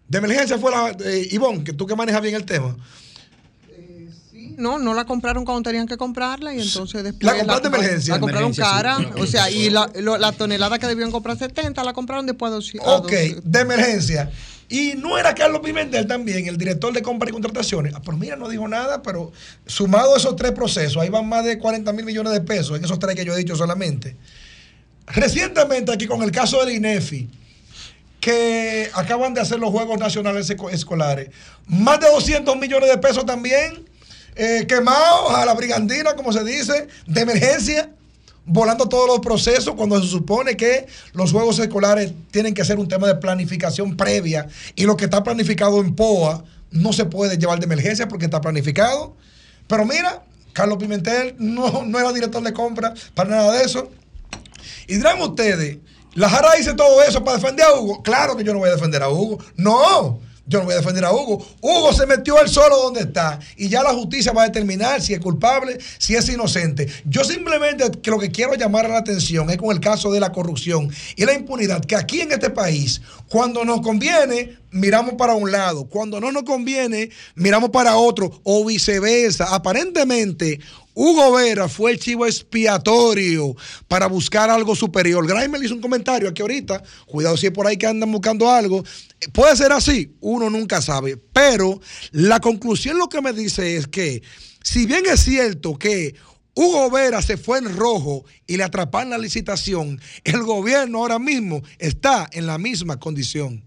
de emergencia fue la, eh, Ivonne, que tú que manejas bien el tema. No, no la compraron cuando tenían que comprarla y entonces después. La compraron de emergencia. La compraron Emergencia, cara. sí. O sea, y la, lo- la tonelada que debían comprar 70 la compraron después de 200. Ok, de emergencia. Y no era Carlos Pimentel también, el director de compra y contrataciones. Ah, pero mira, no dijo nada, pero sumado a esos tres procesos, ahí van más de 40 mil millones de pesos en esos tres que yo he dicho solamente. Recientemente aquí con el caso del INEFI, que acaban de hacer los Juegos Nacionales Esco- Escolares, más de 200 millones de pesos también eh, quemados a la brigandina, como se dice, de emergencia volando todos los procesos cuando se supone que los juegos escolares tienen que ser un tema de planificación previa y lo que está planificado en POA no se puede llevar de emergencia porque está planificado. Pero mira, Carlos Pimentel no, no era director de compra para nada de eso. Y dirán ustedes, la Jara dice todo eso para defender a Hugo. Claro que yo no voy a defender a Hugo. No, yo no voy a defender a Hugo. Hugo se metió él solo donde está y ya la justicia va a determinar si es culpable, si es inocente. Yo simplemente lo que quiero llamar la atención es con el caso de la corrupción y la impunidad, que aquí en este país, cuando nos conviene, miramos para un lado, cuando no nos conviene, miramos para otro o viceversa. Aparentemente, Hugo Vera fue el chivo expiatorio para buscar algo superior. Grimer hizo un comentario aquí ahorita. Cuidado si es por ahí que andan buscando algo. Eh, Puede ser así, uno nunca sabe. Pero la conclusión lo que me dice es que, si bien es cierto que Hugo Vera se fue en rojo y le atraparon la licitación, el gobierno ahora mismo está en la misma condición.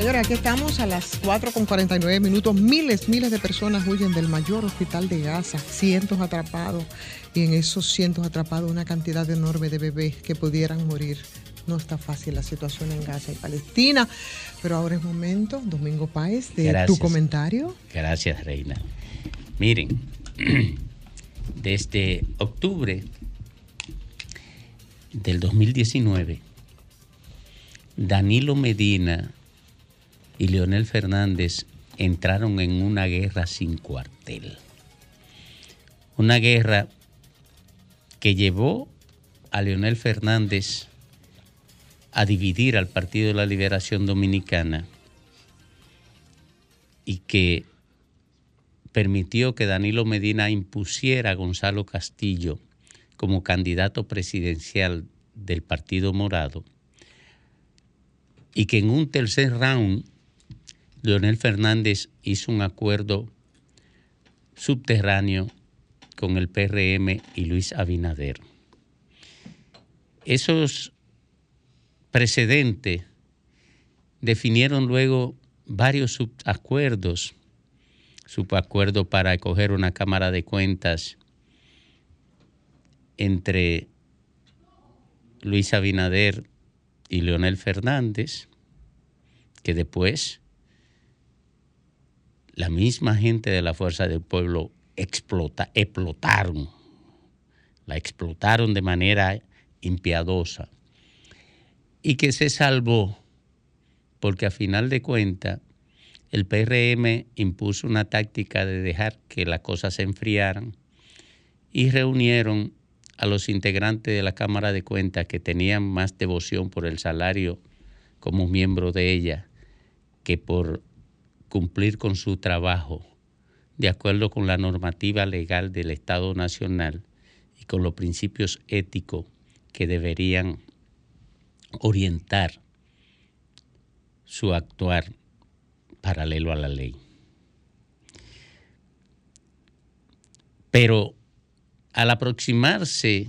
Señores, aquí estamos a las 4 con 49 minutos. Miles, miles de personas huyen del mayor hospital de Gaza, cientos atrapados. Y en esos cientos atrapados una cantidad enorme de bebés que pudieran morir. No está fácil la situación en Gaza y Palestina. Pero ahora es momento, Domingo Páez, de Gracias. tu comentario. Gracias, Reina. Miren, desde octubre del 2019, Danilo Medina y Leonel Fernández entraron en una guerra sin cuartel. Una guerra que llevó a Leonel Fernández a dividir al Partido de la Liberación Dominicana y que permitió que Danilo Medina impusiera a Gonzalo Castillo como candidato presidencial del Partido Morado y que en un tercer round Leonel Fernández hizo un acuerdo subterráneo con el PRM y Luis Abinader. Esos precedentes definieron luego varios subacuerdos, subacuerdo para escoger una Cámara de Cuentas entre Luis Abinader y Leonel Fernández, que después la misma gente de la Fuerza del Pueblo explota, explotaron, la explotaron de manera impiadosa. Y que se salvó porque a final de cuentas el PRM impuso una táctica de dejar que las cosas se enfriaran y reunieron a los integrantes de la Cámara de Cuentas que tenían más devoción por el salario como miembro de ella que por cumplir con su trabajo de acuerdo con la normativa legal del Estado Nacional y con los principios éticos que deberían orientar su actuar paralelo a la ley. Pero al aproximarse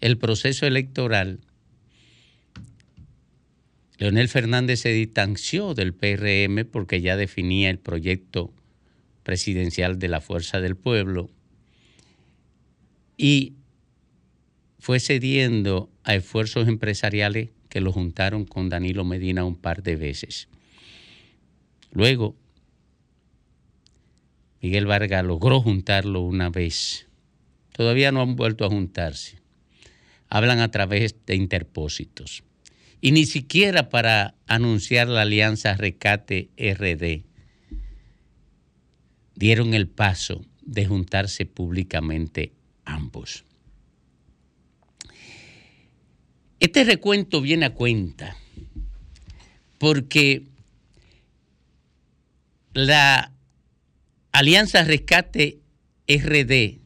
el proceso electoral, Leonel Fernández se distanció del PRM porque ya definía el proyecto presidencial de la Fuerza del Pueblo y fue cediendo a esfuerzos empresariales que lo juntaron con Danilo Medina un par de veces. Luego, Miguel Vargas logró juntarlo una vez. Todavía no han vuelto a juntarse. Hablan a través de interpósitos. Y ni siquiera para anunciar la alianza Recate RD dieron el paso de juntarse públicamente ambos. Este recuento viene a cuenta porque la Alianza Rescate RD,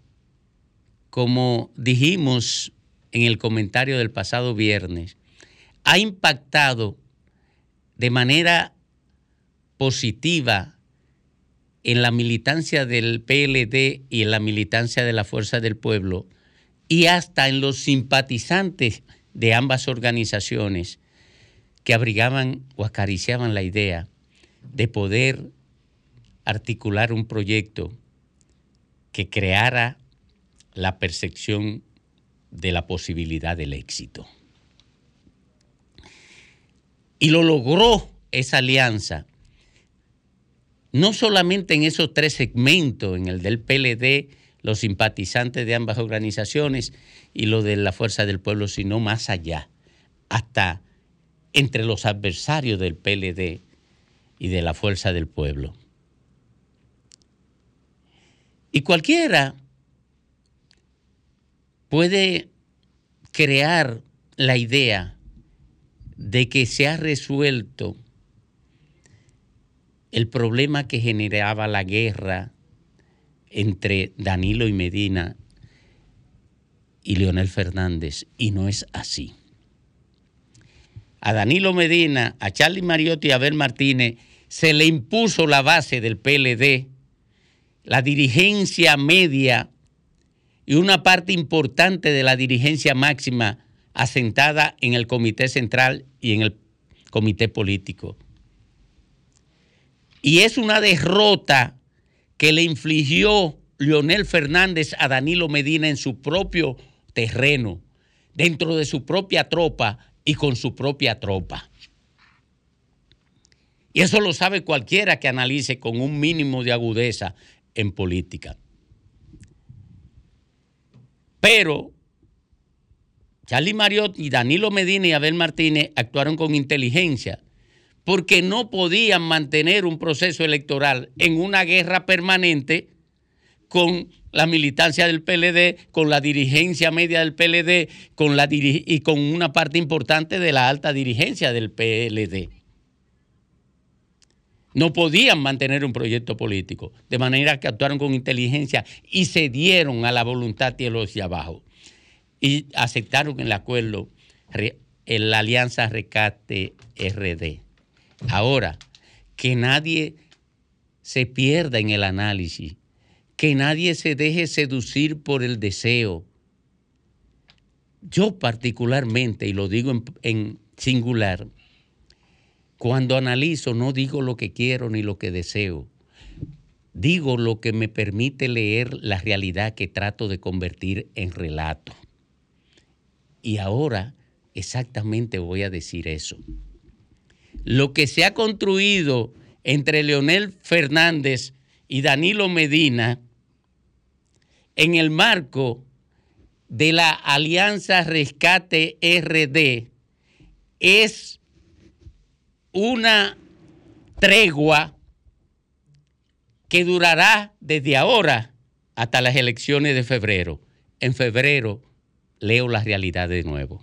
como dijimos en el comentario del pasado viernes, ha impactado de manera positiva en la militancia del PLD y en la militancia de la Fuerza del Pueblo y hasta en los simpatizantes de ambas organizaciones que abrigaban o acariciaban la idea de poder articular un proyecto que creara la percepción de la posibilidad del éxito. Y lo logró esa alianza, no solamente en esos tres segmentos, en el del PLD, los simpatizantes de ambas organizaciones y lo de la Fuerza del Pueblo, sino más allá, hasta entre los adversarios del PLD y de la Fuerza del Pueblo. Y cualquiera puede crear la idea de que se ha resuelto el problema que generaba la guerra entre Danilo y Medina y Leonel Fernández, y no es así. A Danilo Medina, a Charlie Mariotti y a Abel Martínez se le impuso la base del PLD, la dirigencia media y una parte importante de la dirigencia máxima asentada en el Comité Central y en el Comité Político. Y es una derrota que le infligió Leonel Fernández a Danilo Medina en su propio terreno, dentro de su propia tropa y con su propia tropa. Y eso lo sabe cualquiera que analice con un mínimo de agudeza en política. Pero Charlie Mariot y Danilo Medina y Abel Martínez actuaron con inteligencia porque no podían mantener un proceso electoral en una guerra permanente con la militancia del PLD, con la dirigencia media del PLD con la y con una parte importante de la alta dirigencia del PLD. No podían mantener un proyecto político, de manera que actuaron con inteligencia y cedieron a la voluntad de los de abajo. Y aceptaron el acuerdo, en la alianza Recate RD. Ahora, que nadie se pierda en el análisis que nadie se deje seducir por el deseo. Yo particularmente, y lo digo en, en singular, cuando analizo no digo lo que quiero ni lo que deseo. Digo lo que me permite leer la realidad que trato de convertir en relato. Y ahora exactamente voy a decir eso. Lo que se ha construido entre Leonel Fernández y Danilo Medina en el marco de la Alianza Rescate RD es una tregua que durará desde ahora hasta las elecciones de febrero. En febrero leo la realidad de nuevo.